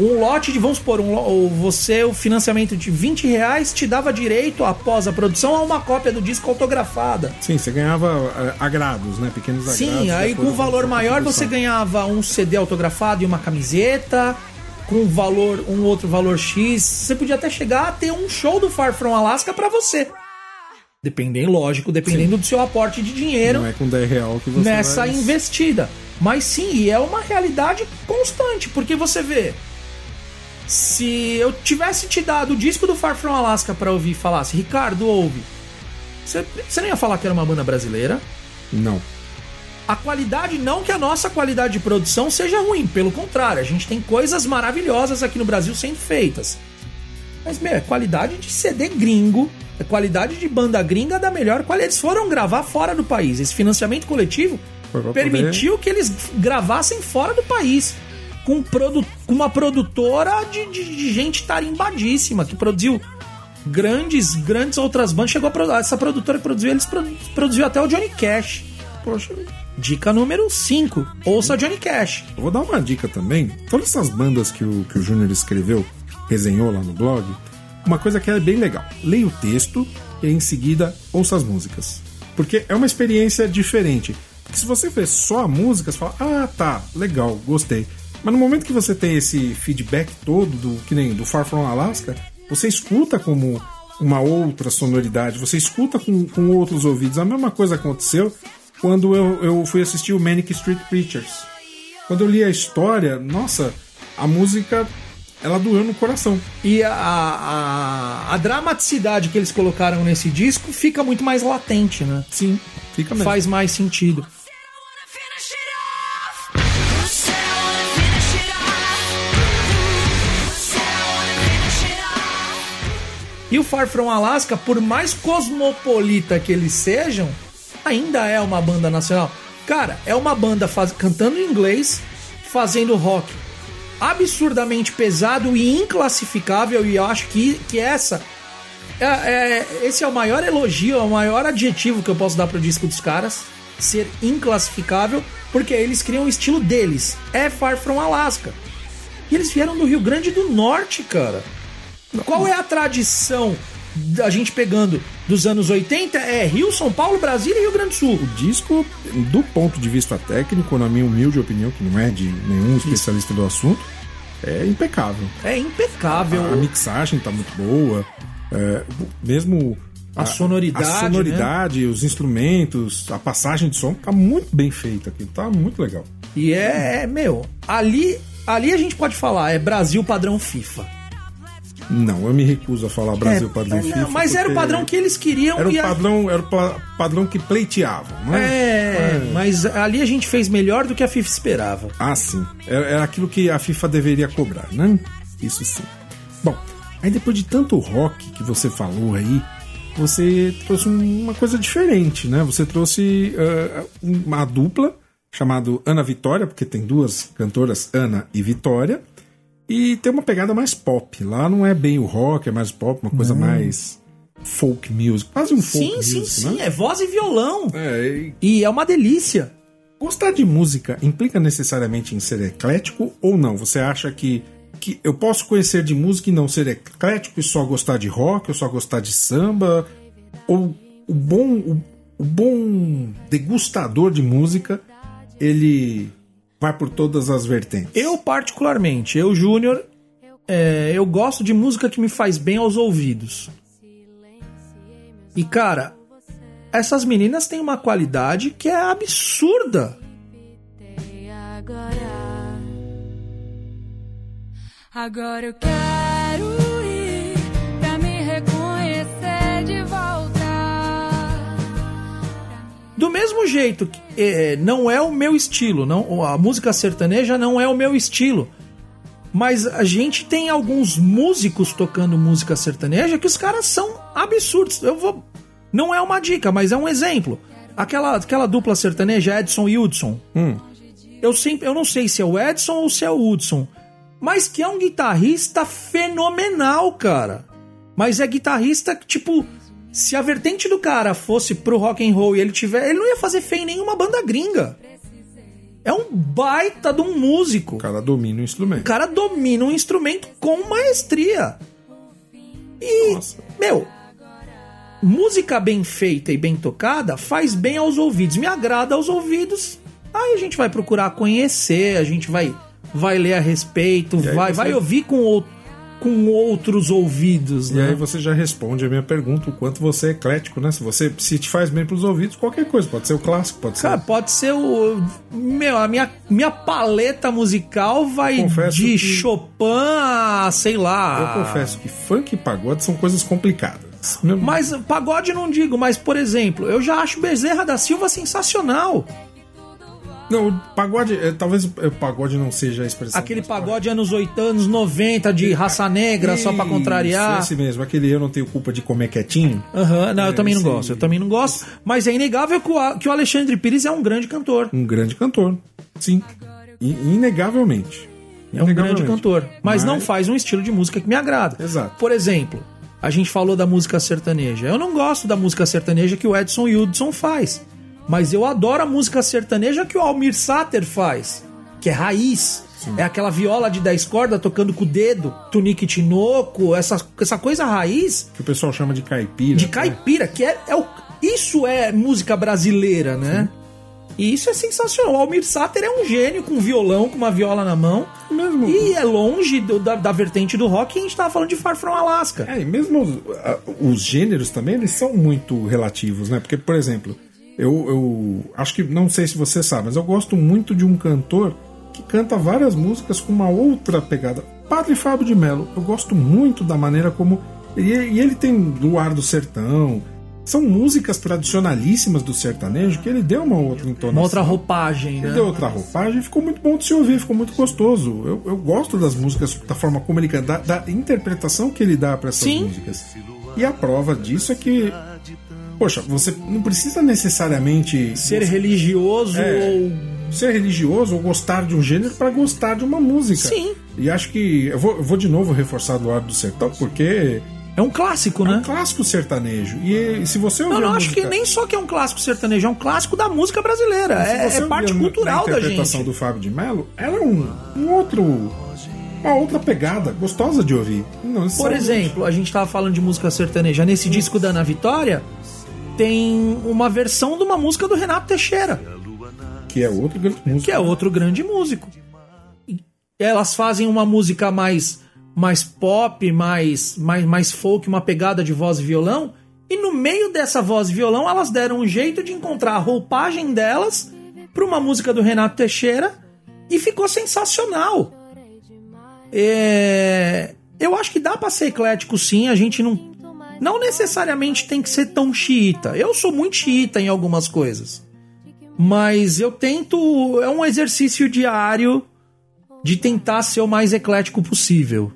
Um lote de, vamos supor, um, você, o financiamento de 20 reais te dava direito, após a produção, a uma cópia do disco autografada. Sim, você ganhava eh, agrados, né? Pequenos agrados. Sim, aí com valor a maior você ganhava um CD autografado e uma camiseta. Com valor, um outro valor X. Você podia até chegar a ter um show do Far From Alaska pra você. Dependendo, lógico, dependendo do seu aporte de dinheiro Não é com 10 real que você nessa vai... investida. Mas sim, e é uma realidade constante, porque você vê. Se eu tivesse te dado o disco do Far From Alaska pra ouvir e falasse, Ricardo, ouve. Você, você não ia falar que era uma banda brasileira. Não. A qualidade, não que a nossa qualidade de produção seja ruim, pelo contrário, a gente tem coisas maravilhosas aqui no Brasil sendo feitas. Mas, meu, é qualidade de CD gringo, é qualidade de banda gringa da melhor qualidade. Eles foram gravar fora do país. Esse financiamento coletivo permitiu que eles gravassem fora do país. Com, produ com uma produtora de, de- de gente tarimbadíssima, que produziu grandes, grandes outras bandas. Chegou a essa produtora que produziu, eles produ- produziu até o Johnny Cash. Poxa, Dica número 5. Ouça Johnny Cash. eu vou dar uma dica também. Todas essas bandas que o, que o Júnior escreveu, resenhou lá no blog, uma coisa que é bem legal. Leia o texto e em seguida ouça as músicas. Porque é uma experiência diferente. Porque se você vê só a música, você fala, ah, tá, legal, gostei. Mas no momento que você tem esse feedback todo, do que nem do Far From Alaska, você escuta como uma outra sonoridade, você escuta com, com outros ouvidos. A mesma coisa aconteceu quando eu, eu fui assistir o Manic Street Preachers. Quando eu li a história, nossa, a música ela doeu no coração. E a, a, a dramaticidade que eles colocaram nesse disco fica muito mais latente, né? Sim, fica mesmo. Faz mais sentido. E o Far From Alaska, por mais cosmopolita que eles sejam, ainda é uma banda nacional. Cara, é uma banda faz- cantando em inglês, fazendo rock absurdamente pesado e inclassificável, e eu acho que, que essa. é- é- esse é o maior elogio, é o maior adjetivo que eu posso dar pro disco dos caras. Ser inclassificável, porque eles criam o estilo deles. É Far From Alaska. E eles vieram do Rio Grande do Norte, cara. Qual é a tradição da gente pegando dos anos 80? É Rio, São Paulo, Brasília e Rio Grande do Sul. O disco, do ponto de vista técnico, na minha humilde opinião, que não é de nenhum especialista do assunto, é impecável. É impecável. A mixagem tá muito boa. é, mesmo A sonoridade, né? a sonoridade, os instrumentos, a passagem de som tá muito bem feita aqui, tá muito legal. E é, é, meu, ali, ali a gente pode falar, é Brasil padrão FIFA. Não, eu me recuso a falar Brasil É, padrão não, FIFA. mas era o padrão que eles queriam Era o e a- padrão, era o pa- padrão que pleiteavam, não é? É, mas ali a gente fez melhor do que a FIFA esperava. Ah, sim. Era, era aquilo que a FIFA deveria cobrar, né? Isso sim. Bom, aí depois de tanto rock que você falou aí, você trouxe um- uma coisa diferente, né? Você trouxe ah, uma dupla chamado Ana Vitória, porque tem duas cantoras, Ana e Vitória, e tem uma pegada mais pop. Lá não é bem o rock, é mais pop, uma coisa mais folk music, quase um folk Sim, sim, music, sim, né? é voz e violão. É, e E é uma delícia. Gostar de música implica necessariamente em ser eclético ou não? Você acha que, que eu posso conhecer de música e não ser eclético e só gostar de rock, ou só gostar de samba? Ou o bom, o, o bom degustador de música, ele vai por todas as vertentes? Eu, particularmente, eu, Júnior, é, eu gosto de música que me faz bem aos ouvidos. E, cara, essas meninas têm uma qualidade que é absurda. Agora? Agora eu quero Do mesmo jeito que é, não é o meu estilo, não, a música sertaneja não é o meu estilo. Mas a gente tem alguns músicos tocando música sertaneja que os caras são absurdos. Eu vou. Não é uma dica, mas é um exemplo. Aquela, aquela dupla sertaneja, Edson e Hudson. Eu sempre. Eu não sei se é o Edson ou se é o Hudson. Mas que é um guitarrista fenomenal, cara. Mas é guitarrista que, tipo, se a vertente do cara fosse pro rock and roll e ele tiver, ele não ia fazer feio em nenhuma banda gringa. é um baita de um músico. O cara domina o O instrumento. cara domina um instrumento com maestria. E, Nossa. meu, música bem feita e bem tocada faz bem aos ouvidos, me agrada aos ouvidos. Aí a gente vai procurar conhecer, a gente vai vai ler a respeito, vai, vai ouvir com, ou- com outros ouvidos, E né? aí você já responde a minha pergunta, o quanto você é eclético, né? Se você se te faz bem pros ouvidos, qualquer coisa, pode ser o clássico, pode ser. Cara, pode ser o. Meu, a minha, minha paleta musical vai Confesso de que- Chopin a, sei lá. Eu confesso que funk e pagode são coisas complicadas. Mas pagode não digo, mas por exemplo, eu já acho Bezerra da Silva sensacional. Não, o pagode, é, talvez o pagode não seja a expressão. Aquele pagode anos 80, anos 90 de raça negra só pra Isso, contrariar. Esse mesmo, aquele eu não tenho culpa de comer quietinho. Aham, não, eu É, também não esse- gosto, eu também não gosto. Mas é inegável que o, Alexandre Pires é um grande cantor. Um grande cantor. Sim. Inegavelmente. É um grande cantor. Mas, não faz um estilo de música que me agrada. Exato. Por exemplo, a gente falou da música sertaneja. Eu não gosto da música sertaneja que o Edson Hudson faz. Mas eu adoro a música sertaneja que o Almir Sater faz. Que é raiz. É aquela viola de 10 cordas tocando com o dedo, tunique tinoco, essa, essa coisa raiz Que o pessoal chama de caipira. de né? caipira, que é, é o, isso é música brasileira, né? E isso é sensacional. O Almir Sater é um gênio com violão, com uma viola na mão. Mesmo. E é longe do- da, da vertente do rock e a gente tava falando de Far From Alaska. É, e mesmo os, a- os gêneros também, eles são muito relativos, né? Porque, por exemplo, eu, eu acho que, não sei se você sabe, mas eu gosto muito de um cantor que canta várias músicas com uma outra pegada. Padre Fábio de Mello, eu gosto muito da maneira como. E, e ele tem Luar do Sertão. São músicas tradicionalíssimas do sertanejo que ele deu uma outra entonação. Uma outra roupagem, Ele né? deu outra roupagem ficou muito bom de se ouvir, ficou muito gostoso. Eu, eu gosto das músicas, da forma como ele canta, da, da interpretação que ele dá para essas Sim. músicas. E a prova disso é que, poxa, você não precisa necessariamente Ser religioso É. ou. ser religioso ou gostar de um gênero para gostar de uma música. Sim. E acho que eu vou, eu vou de novo reforçar do Ar do Sertão, porque É um clássico, é né? um clássico sertanejo. E se você ouvir Não, não, a acho música- que nem só que é um clássico sertanejo, é um clássico da música brasileira. É, você é parte a- cultural da interpretação gente. do Fábio de Mello, ela é um, um outro. Uma outra pegada, gostosa de ouvir. Não, Por necessariamente- exemplo, a gente tava falando de música sertaneja. Nesse disco da Ana Vitória, tem uma versão de uma música do Renato Teixeira. Que é outro grande músico. que é outro grande músico. E Elas fazem uma música mais mais pop, mais, mais mais folk, uma pegada de voz e violão, e no meio dessa voz e violão elas deram um jeito de encontrar a roupagem delas para uma música do Renato Teixeira e ficou sensacional. É, eu acho que dá para ser eclético sim, a gente não não necessariamente tem que ser tão xiita. Eu sou muito xiita em algumas coisas. Mas eu tento. É um exercício diário de tentar ser o mais eclético possível.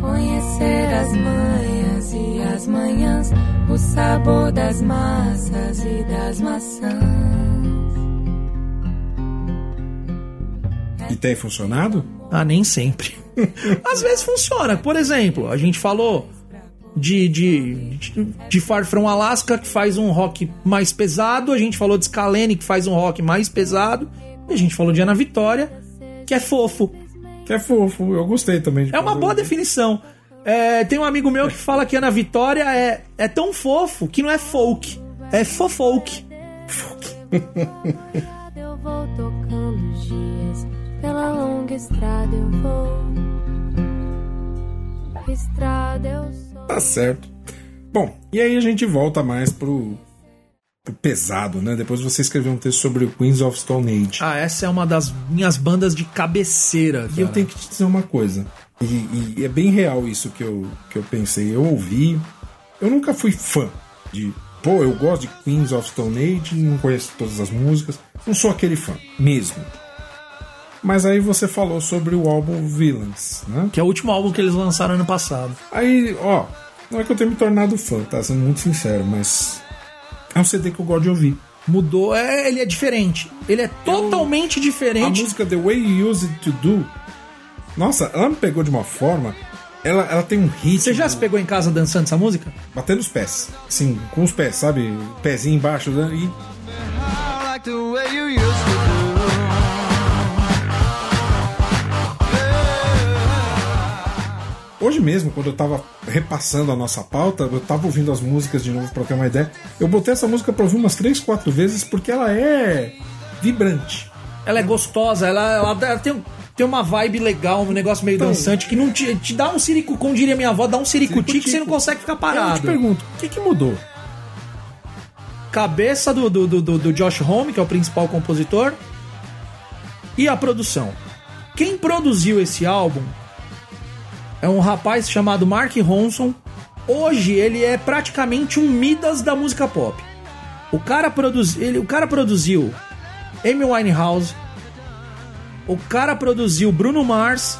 Conhecer as manhas e as manhãs, o sabor das massas e das maçãs. E tem funcionado? Ah, nem sempre. Às vezes funciona. Por exemplo, a gente falou de, de, de, de Far From Alaska, que faz um rock mais pesado. A gente falou de Scalene, que faz um rock mais pesado. E a gente falou de Ana Vitória, que é fofo. Que é fofo, eu gostei também. de É uma boa definição. É, tem um amigo meu que fala que Ana Vitória é, é tão fofo que não é folk, é fofolk. Eu vou tocando os dias, pela longa estrada eu vou. Estrada eu sou. Tá certo. Bom, e aí a gente volta mais pro, pro pesado, né? Depois você escreveu um texto sobre o Queens of Stone Age. Ah, essa é uma das minhas bandas de cabeceira. E eu cara. tenho que te dizer uma coisa. E, e é bem real isso que eu, que eu pensei. Eu ouvi. Eu nunca fui fã de. Pô, eu gosto de Queens of Stone Age, não conheço todas as músicas. Não sou aquele fã, mesmo. Mas aí você falou sobre o álbum Villains, né? Que é o último álbum que eles lançaram ano passado. Aí, ó, não é que eu tenha me tornado fã, tá? Sendo muito sincero, mas. É um CD que eu gosto de ouvir. Mudou, é, ele é diferente. Ele é totalmente A diferente. música The Way You Use It to Do. Nossa, ela me pegou de uma forma. Ela, ela tem um ritmo. Você já se pegou em casa dançando essa música? Batendo os pés. Assim, com os pés, sabe? Pezinho embaixo. né? E hoje mesmo, quando eu tava repassando a nossa pauta, eu tava ouvindo as músicas de novo pra ter uma ideia. Eu botei essa música pra ouvir umas três, quatro vezes porque ela é vibrante. Ela é gostosa, ela, ela dá- tem, tem uma vibe legal, um negócio meio Então- dançante, que não te, te dá um siricu, como diria minha avó, dá um siricuti que você não consegue ficar Eu te parado. pergunto, o que, que mudou? Cabeça do, do, do, do- Josh Homme, que é o principal compositor, e a produção. Quem produziu esse álbum é um rapaz chamado Mark Ronson. Hoje ele é praticamente um Midas da música pop. O cara, produz, ele, o cara produziu Amy Winehouse, o cara produziu Bruno Mars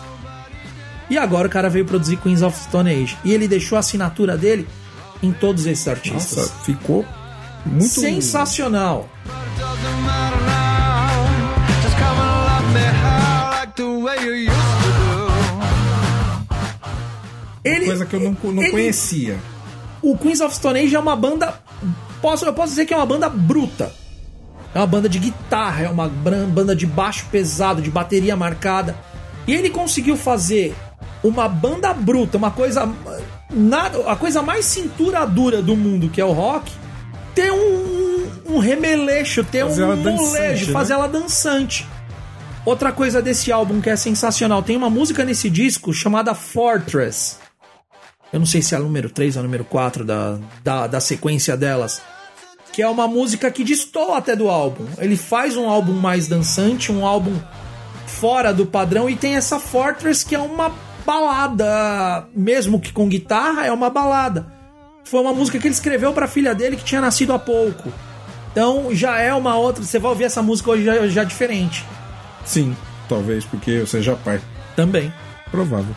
e agora o cara veio produzir Queens of Stone Age. E ele deixou a assinatura dele em todos esses artistas. Nossa, ficou muito Sensacional. Doesn't Ele, Coisa que eu não, não ele- conhecia. O Queens of Stone Age é uma banda. Posso, eu posso dizer que é uma banda bruta. É uma banda de guitarra, é uma banda de baixo pesado, de bateria marcada. E ele conseguiu fazer uma banda bruta, uma coisa. Nada, a coisa mais cintura dura do mundo, que é o rock, ter um, um remeleixo, ter Fazer um molejo, né? fazer ela dançante. Outra coisa desse álbum que é sensacional, tem uma música nesse disco chamada Fortress. Eu não sei se é a número 3 ou a número 4 da, da, da sequência delas. Que é uma música que destoa até do álbum. Ele faz um álbum mais dançante, um álbum fora do padrão, e tem essa Fortress que é uma balada, mesmo que com guitarra, é uma balada. Foi uma música que ele escreveu pra filha dele que tinha nascido há pouco. Então já é uma outra. Você vai ouvir essa música hoje já, já diferente. Sim, talvez porque eu seja pai. Também. Provável.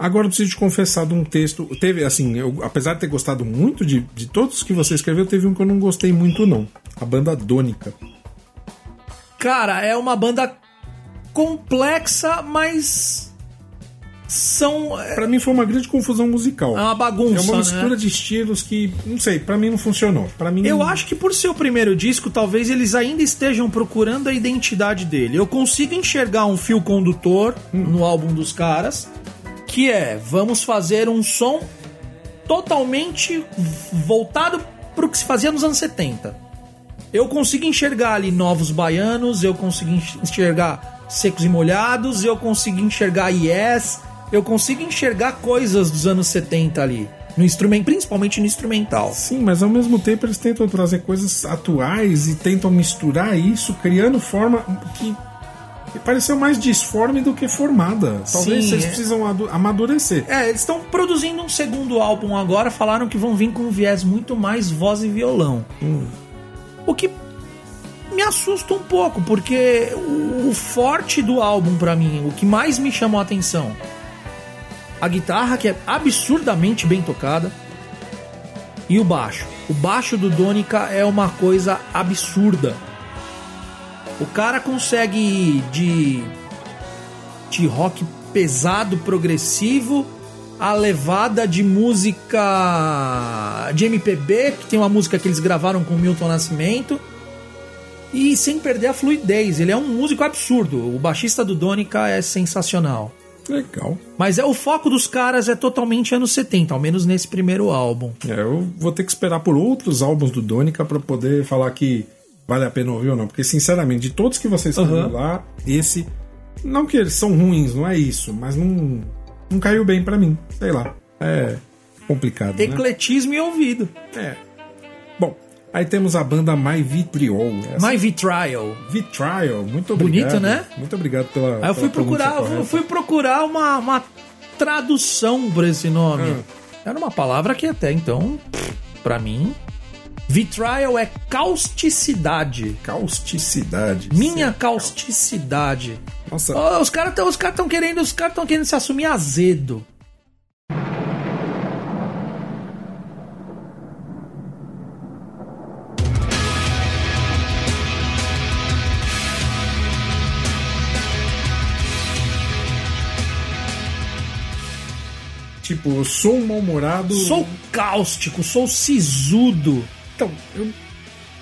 Agora eu preciso te confessar de um texto. Teve, assim, eu, apesar de ter gostado muito de, de todos que você escreveu, teve um que eu não gostei muito, não. A banda Dônica. Cara, é uma banda complexa, mas são é Pra mim foi uma grande confusão musical. uma bagunça, É uma mistura né? de estilos que, não sei, pra mim não funcionou. Para mim Eu acho que por ser o primeiro disco, talvez eles ainda estejam procurando a identidade dele. Eu consigo enxergar um fio condutor no álbum dos caras, que é vamos fazer um som totalmente voltado pro que se fazia nos anos 70. Eu consigo enxergar ali novos baianos, eu consigo enx- enxergar secos e molhados, eu consigo enxergar Yes, eu consigo enxergar coisas dos anos 70 ali. No instrumento, principalmente no instrumental. Sim, mas ao mesmo tempo eles tentam trazer coisas atuais e tentam misturar isso, criando forma que que pareceu mais disforme do que formada. Talvez Sim, eles é. precisam adu- amadurecer. É, eles estão produzindo um segundo álbum agora, falaram que vão vir com um viés muito mais voz e violão. O que me assusta um pouco, porque o, forte do álbum pra mim, o que mais me chamou a atenção, a guitarra que é absurdamente bem tocada e o baixo. O baixo do Donica é uma coisa absurda. O cara consegue ir de de rock pesado, progressivo, a levada de música de MPB, que tem uma música que eles gravaram com o Milton Nascimento, e sem perder a fluidez. Ele é um músico absurdo. O baixista do Donica é sensacional. Legal. Mas é o foco dos caras é totalmente anos 70, ao menos nesse primeiro álbum. É, eu vou ter que esperar por outros álbuns do Donica pra poder falar que vale a pena ouvir ou não. Porque, sinceramente, de todos que vocês Aham. lá, esse. Não que eles são ruins, não é isso, mas não, não caiu bem pra mim. Sei lá. É complicado. Né? Ecletismo e ouvido. É. Bom, aí temos a banda My Vitriol. Essa- My Vitrial. Vitriol, muito obrigado. Bonito, né? Muito obrigado pela. Aí eu fui procurar, eu fui procurar uma, uma tradução pra esse nome. Hum. Era uma palavra que até então, pff, pra mim, Vitriol é causticidade. Causticidade. Minha causticidade. Nossa, Ó, os caras estão tão querendo, os caras estão querendo se assumir azedo. tipo, eu sou um mal-humorado. Sou cáustico, sou sisudo. Então, eu...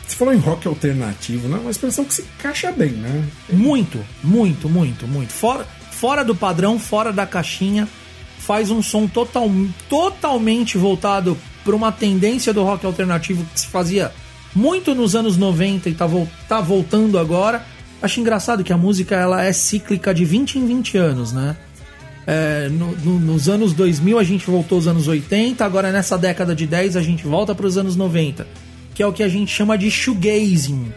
você falou em rock alternativo, né? Uma expressão que se encaixa bem, né? Muito, muito, muito, muito. Fora, fora do padrão, fora da caixinha, faz um som total, totalmente voltado para uma tendência do rock alternativo que se fazia muito nos anos 90 e tá, vol- tá voltando agora. Acho engraçado que a música ela é cíclica de 20 em 20 anos, né? É, no- no- nos anos 2000 a gente voltou aos anos 80, agora nessa década de 10 a gente volta para os anos 90, que é o que a gente chama de shoegazing.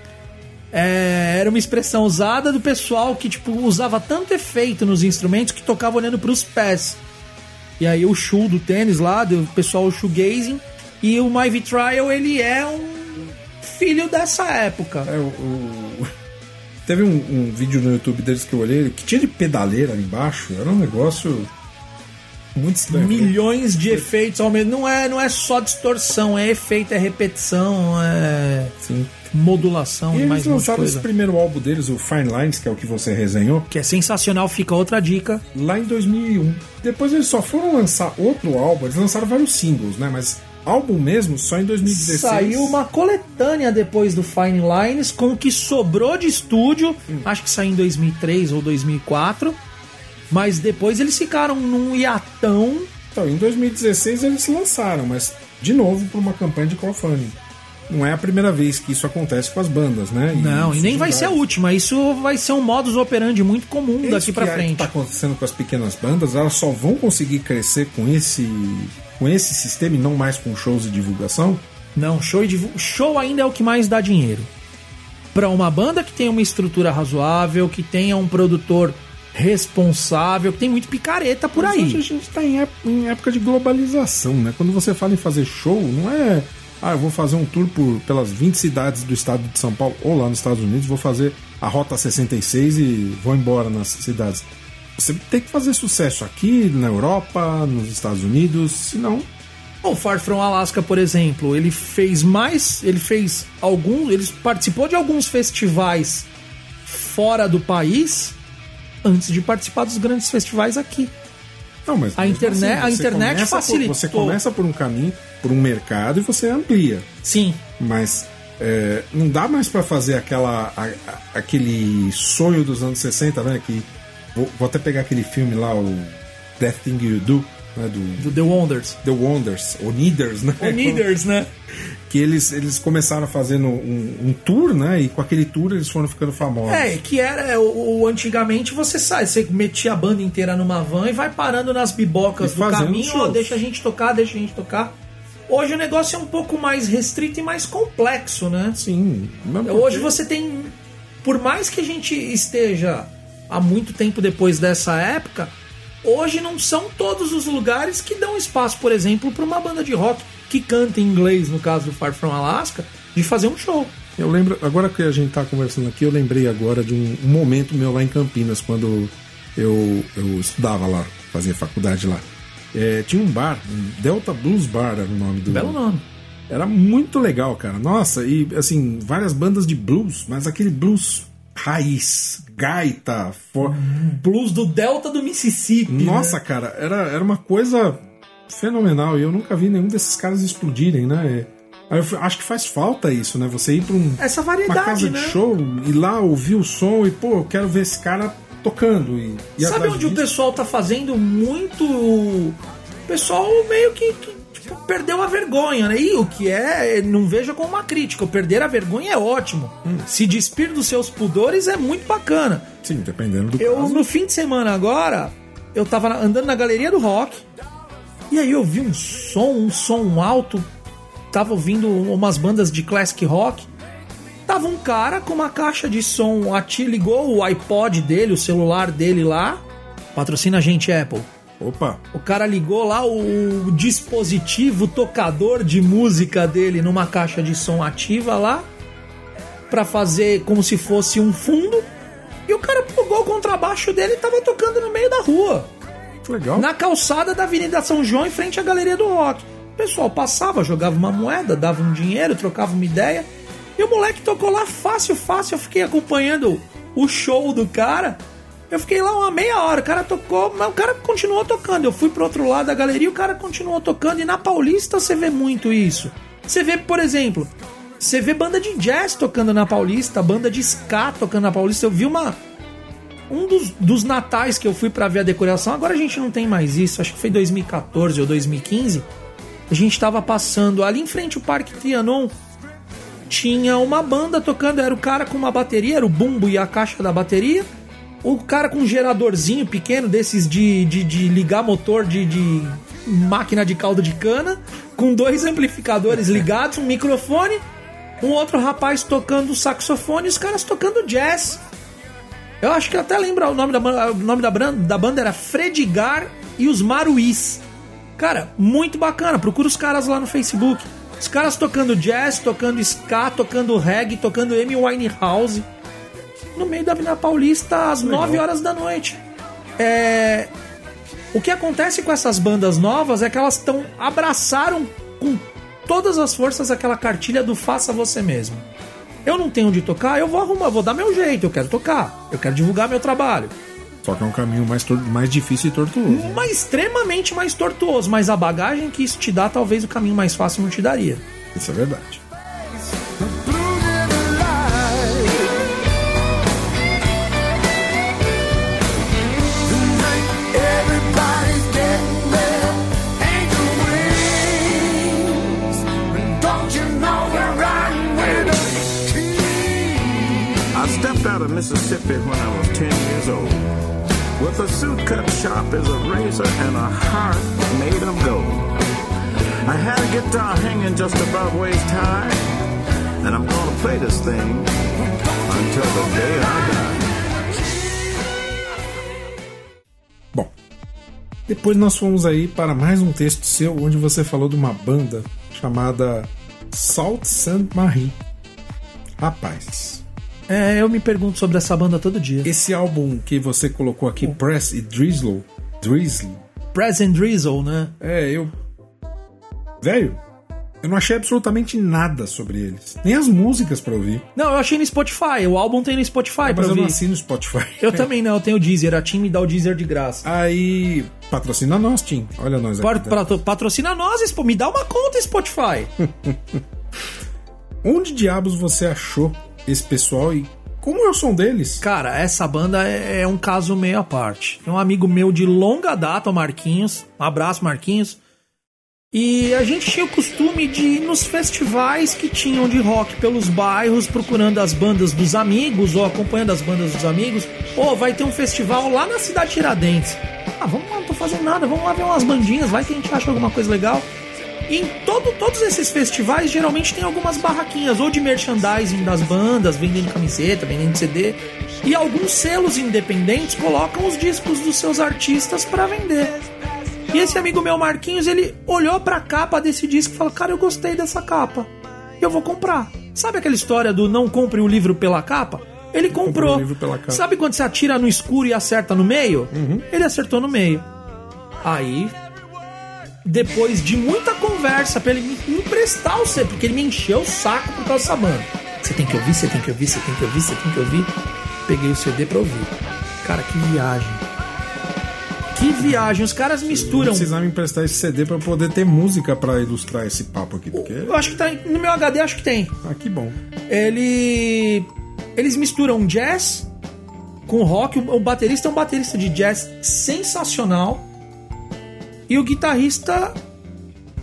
É, era uma expressão usada do pessoal que tipo usava tanto efeito nos instrumentos que tocava olhando para os pés. E aí o shoe do tênis lá, do pessoal shoegazing, e o My Vitriol ele é um filho dessa época. É, o, o- Teve um, um vídeo no YouTube deles que eu olhei que tinha de pedaleira ali embaixo. Era um negócio muito estranho. Milhões de efeitos ao mesmo. Não é, não é só distorção, é efeito, é repetição, é Sim. modulação E e eles mais de lançaram esse primeiro álbum deles, o Fine Lines, que é o que você resenhou, Que é sensacional, fica outra dica. lá em 2001. Depois eles só foram lançar outro álbum, eles lançaram vários singles, né? Mas álbum mesmo só em 2016. Saiu uma coletânea depois do Fine Lines com o que sobrou de estúdio. Hum. Acho que saiu em 2003 ou 2004. Mas depois eles ficaram num hiatão. Então, em 2016 eles lançaram, mas de novo por uma campanha de crowdfunding. Não é a primeira vez que isso acontece com as bandas, né? Não, e nem vai ser a última. Isso vai ser um modus operandi muito comum Isso daqui pra que é- frente. que tá acontecendo com as pequenas bandas, elas só vão conseguir crescer com esse com esse sistema e não mais com shows e divulgação. Não, show, e show ainda é o que mais dá dinheiro. Pra uma banda que tem uma estrutura razoável, que tenha um produtor responsável, tem muito picareta por Mas hoje a aí. gente está em, em época de globalização, né? Quando você fala em fazer show, não é. Ah, eu vou fazer um tour por, pelas 20 cidades do estado de São Paulo ou lá nos Estados Unidos, vou fazer a Rota 66 e vou embora nas cidades. Você tem que fazer sucesso aqui, na Europa, nos Estados Unidos, senão. O Far From Alaska, por exemplo, ele fez mais, ele fez alguns, ele participou de alguns festivais fora do país antes de participar dos grandes festivais aqui. Não, mas A internet- a você internet por- facilitou. você começa por um caminho, por um mercado e você amplia. Sim, Mas é, não dá mais pra fazer aquela a- a- aquele sonho dos anos 60, né? Que vou, vou até pegar aquele filme lá, o Death Thing You Do, né, do do The Wonders. The Wonders, ou Needers, né? Needers, né? Que eles, eles começaram fazendo um, um tour, né? E com aquele tour eles foram ficando famosos. É, que era o, o- antigamente você sai, você metia a banda inteira numa van e vai parando nas bibocas E do caminho, ó, deixa a gente tocar, deixa a gente tocar. Hoje o negócio é um pouco mais restrito e mais complexo, né? Sim. mas Hoje porque- você tem. Por mais que a gente esteja há muito tempo depois dessa época, hoje não são todos os lugares que dão espaço, por exemplo, para uma banda de rock que canta em inglês, no caso do Far From Alaska, de fazer um show. Eu lembro, agora que a gente tá conversando aqui, eu lembrei agora de um, um momento meu lá em Campinas, quando eu, eu estudava lá, fazia faculdade lá. É, tinha um bar, um Delta Blues Bar era o nome do. Belo nome. Era muito legal, cara. Nossa, e assim, várias bandas de blues, mas aquele blues raiz, gaita, for... Blues do Delta do Mississippi. Nossa, né? cara, era, era uma coisa fenomenal e eu nunca vi nenhum desses caras explodirem, né? É, eu acho que faz falta isso, né? Você ir pra um, Essa uma variedade, casa né? de show e lá ouvir o som e, pô, eu quero ver esse cara tocando. E, e Sabe onde o disso- pessoal tá fazendo muito. O pessoal meio que, que, perdeu a vergonha, né? E o que é, não veja como uma crítica. Perder a vergonha é ótimo. Hum. Se despir dos seus pudores é muito bacana. Sim, dependendo do Eu, caso. no fim de semana agora, eu tava andando na galeria do rock. E aí eu vi um som, um som alto. Tava ouvindo umas bandas de classic rock. Tava um cara com uma caixa de som. A tia ligou o iPod dele, o celular dele lá. Patrocina a gente, Apple. Opa. O cara ligou lá o dispositivo tocador de música dele numa caixa de som ativa lá pra fazer como se fosse um fundo. E o cara plugou o contrabaixo dele e tava tocando no meio da rua, legal. na calçada da Avenida São João, em frente à Galeria do Rock. O pessoal passava, jogava uma moeda, dava um dinheiro, trocava uma ideia. E o moleque tocou lá fácil, fácil. Eu fiquei acompanhando o show do cara. Eu fiquei lá uma meia hora. O cara tocou, mas o cara continuou tocando. Eu fui pro outro lado da galeria o cara continuou tocando. E na Paulista você vê muito isso. Você vê, por exemplo, você vê banda de jazz tocando na Paulista, banda de ska tocando na Paulista. Eu vi uma. Um dos, dos natais que eu fui pra ver a decoração, agora a gente não tem mais isso, acho que foi 2014 ou 2015. A gente tava passando ali em frente ao Parque Trianon. Tinha uma banda tocando, era o cara com uma bateria, era o bumbo e a caixa da bateria. O cara com um geradorzinho pequeno, desses de, de, de ligar motor de, de máquina de caldo de cana, com dois amplificadores ligados, um microfone, um outro rapaz tocando saxofone e os caras tocando jazz. Eu acho que até lembra o nome da banda, o nome da banda, da banda era Fredigar e os Maruís. Cara, muito bacana. Procura os caras lá no Facebook. Os caras tocando jazz, tocando ska, tocando reggae, tocando Amy Winehouse. No meio da Avenida Paulista, às 9 horas da noite. É... O que acontece com essas bandas novas é que elas estão abraçaram com todas as forças aquela cartilha do faça você mesmo. Eu não tenho onde tocar, eu vou arrumar, vou dar meu jeito, eu quero tocar, eu quero divulgar meu trabalho. Só que é um caminho mais, mais difícil e tortuoso. Mas extremamente mais tortuoso, mas a bagagem que isso te dá, talvez o caminho mais fácil não te daria. Isso é verdade. Out of Mississippi when I was 10 years old. With a suit cut sharp as a razor and a heart made of gold. I had a guitar hanging just above waist high. And I'm gonna play this thing until the day I die. Bom, depois nós fomos aí para mais um texto seu onde você falou de uma banda chamada Salt Sainte Marie. Rapaz, É, eu me pergunto sobre essa banda todo dia. esse álbum que você colocou aqui, Press e Drizzle, Drizzle, Present Drizzle, né? é, eu. Velho, eu não achei absolutamente nada sobre eles. Nem as músicas pra ouvir. Não, eu achei no Spotify. O álbum tem no Spotify pra Mas eu não ouvir. assino Spotify. Eu também não, eu tenho o Deezer. A Tim me dá o Deezer de graça. Aí, patrocina nós, Tim. Olha nós aqui. Pat- patro- Patrocina nós, Expo. Me dá uma conta, Spotify. Onde diabos você achou esse pessoal e como é o som deles? Cara, essa banda é, é um caso meio à parte. Tem um amigo meu de longa data, Marquinhos. Um abraço, Marquinhos. E a gente tinha o costume de ir nos festivais que tinham de rock pelos bairros, procurando as bandas dos amigos ou acompanhando as bandas dos amigos. Ou vai ter um festival lá na cidade de Tiradentes. Ah, vamos lá, não tô fazendo nada, vamos lá ver umas bandinhas, vai que a gente acha alguma coisa legal. E em todo, todos esses festivais, geralmente tem algumas barraquinhas, ou de merchandising das bandas, vendendo camiseta, vendendo CD. E alguns selos independentes colocam os discos dos seus artistas para vender. E esse amigo meu, Marquinhos, ele olhou pra capa desse disco e falou: Cara, eu gostei dessa capa. Eu vou comprar. Sabe aquela história do não compre o livro pela capa? Ele comprou. Sabe quando você atira no escuro e acerta no meio? Ele acertou no meio. Aí, depois de muita conversa pra ele me emprestar o CD, porque ele me encheu o saco por causa dessa banda. Você tem que ouvir, você tem que ouvir, você tem que ouvir, você tem que ouvir. Peguei o CD pra ouvir. Cara, que viagem. Que viagem. Os caras misturam. Precisava me emprestar esse CD pra eu poder ter música pra ilustrar esse papo aqui, porque Eu acho que tá no meu HD, acho que tem. ah, que bom. Ele eles misturam jazz com rock. O baterista é um baterista de jazz sensacional. E o guitarrista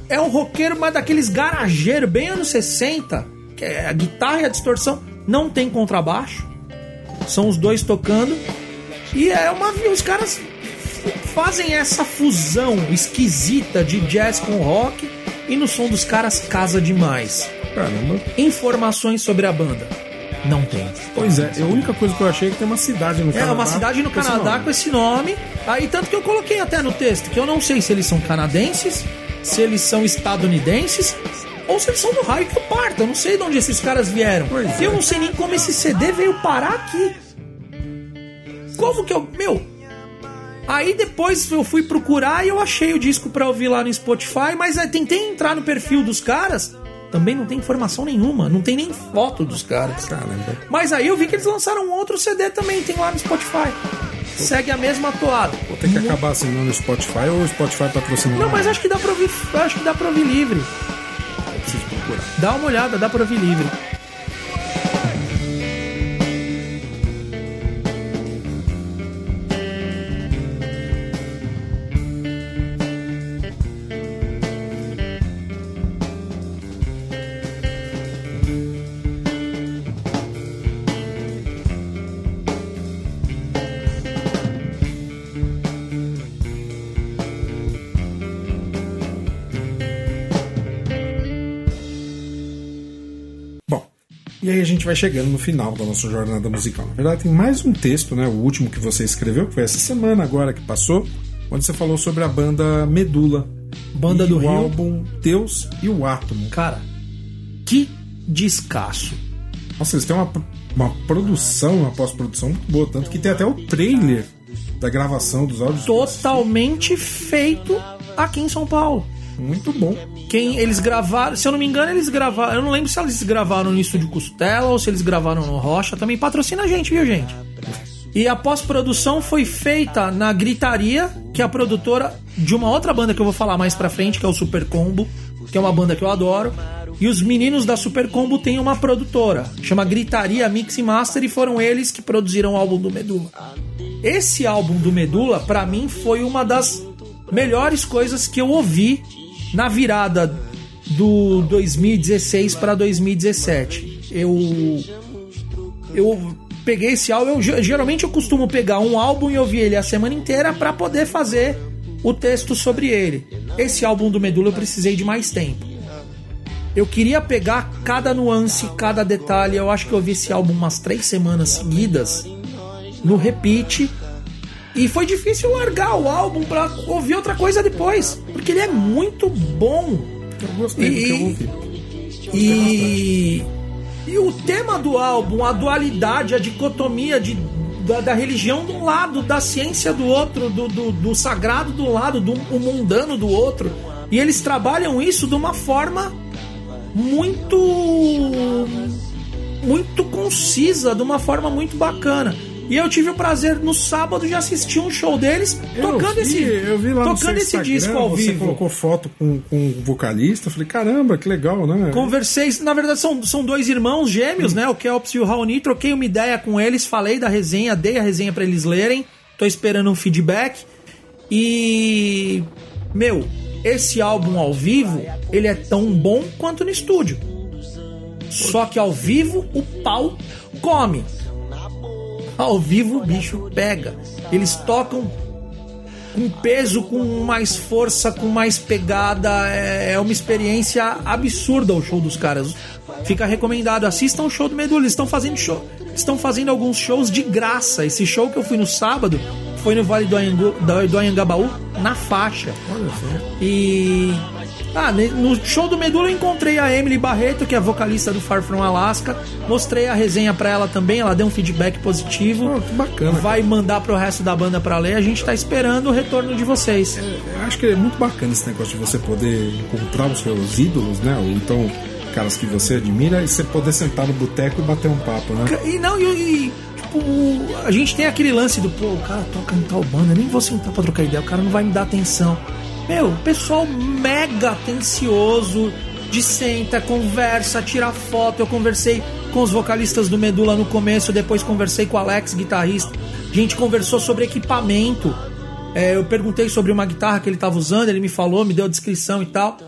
é um roqueiro, mas daqueles garageiros, bem anos 60, que é a guitarra e a distorção não tem contrabaixo. São os dois tocando. E é uma os caras fazem essa fusão esquisita de jazz com rock e no som dos caras casa demais Caramba. informações sobre a banda. Não tem. Pois é, a única coisa que eu achei é que tem uma cidade no É Canadá. uma cidade no com Canadá com esse nome. Aí tanto que eu coloquei até no texto que eu não sei se eles são canadenses, se eles são estadunidenses ou se eles são do raio que eu parto. Eu não sei de onde esses caras vieram. Pois eu é. não sei nem como esse CD veio parar aqui. Como que eu. Meu. Aí depois eu fui procurar e eu achei o disco pra ouvir lá no Spotify, mas aí tentei entrar no perfil dos caras. Também não tem informação nenhuma, não tem nem foto dos caras. Caramba. Mas aí eu vi que eles lançaram um outro CD também, tem lá no Spotify. Segue a mesma toada. Vou ter que acabar assinando no Spotify ou o Spotify patrocina Não, mas acho que dá pra ouvir, acho que dá pra ouvir livre. preciso procurar. Dá uma olhada, dá pra ouvir livre. E aí a gente vai chegando no final da nossa jornada musical. Na verdade, tem mais um texto, né? O último que você escreveu, que foi essa semana agora que passou, onde você falou sobre a banda Medula. Banda do o Rio. álbum Deus e o Átomo. Cara, que descasso. Nossa, eles têm uma, uma produção, uma pós-produção muito boa, tanto que tem até o trailer da gravação dos áudios. Totalmente feito aqui em São Paulo. Muito bom. Quem eles gravaram, se eu não me engano, eles gravaram. Eu não lembro se eles gravaram no estúdio Costela ou se eles gravaram no Rocha. Também patrocina a gente, viu, gente? E a pós-produção foi feita na Gritaria, que é a produtora de uma outra banda que eu vou falar mais pra frente, que é o Super Combo, que é uma banda que eu adoro. E os meninos da Super Combo têm uma produtora, chama Gritaria Mix e Master, e foram eles que produziram o álbum do Medula. Esse álbum do Medula, pra mim, foi uma das melhores coisas que eu ouvi na virada do 2016 para 2017. Eu eu peguei esse álbum, eu, ge- geralmente eu costumo pegar um álbum e ouvir ele a semana inteira pra poder fazer o texto sobre ele. Esse álbum do Medula eu precisei de mais tempo. Eu queria pegar cada nuance, cada detalhe. Eu acho que eu ouvi esse álbum umas três semanas seguidas no repeat. E foi difícil largar o álbum pra ouvir outra coisa depois. Porque ele é muito bom. Eu gostei do que eu E- ouvi. E, e o tema do álbum, a dualidade, a dicotomia de, da, da religião de um lado, da ciência do outro, do, do, do sagrado do lado, do mundano do outro. E eles trabalham isso de uma forma muito. muito concisa, de uma forma muito bacana. E eu tive o prazer no sábado de assistir um show deles tocando vi, esse, eu vi lá tocando esse Instagram, disco ao você vivo. colocou foto com, com o vocalista. Eu falei, caramba, que legal, né? Conversei, na verdade são, são dois irmãos gêmeos, né? O Kelps e o Raoni. Troquei uma ideia com eles, falei da resenha, dei a resenha pra eles lerem. Tô esperando um feedback. E. Meu, esse álbum ao vivo, ele é tão bom quanto no estúdio. Só que ao vivo o pau come. Ao vivo o bicho pega. Eles tocam com peso, com mais força, com mais pegada. É, é uma experiência absurda o show dos caras. Fica recomendado, assistam o show do Medula. Eles estão fazendo show. Estão fazendo alguns shows de graça. Esse show que eu fui no sábado foi no Vale do, Anhangabaú, na faixa. E. Ah, no show do Medula eu encontrei a Emily Barreto, que é vocalista do Far From Alaska. Mostrei a resenha pra ela também, ela deu um feedback positivo. Pô, que bacana. Vai mandar pro resto da banda pra ler. A gente tá esperando o retorno de vocês. Eu acho que é muito bacana esse negócio de você poder encontrar os seus ídolos, né? Ou então caras que você admira e você poder sentar no boteco e bater um papo, né? E não, e, e, tipo, a gente tem aquele lance do, pô, o cara toca em tal banda, nem vou sentar pra trocar ideia, o cara não vai me dar atenção. Meu, pessoal mega atencioso, de senta, conversa, tira foto. Eu conversei com os vocalistas do Medula no começo, depois conversei com o Alex, guitarrista. A gente conversou sobre equipamento. É, eu perguntei sobre uma guitarra que ele tava usando, ele me falou, me deu a descrição e tal.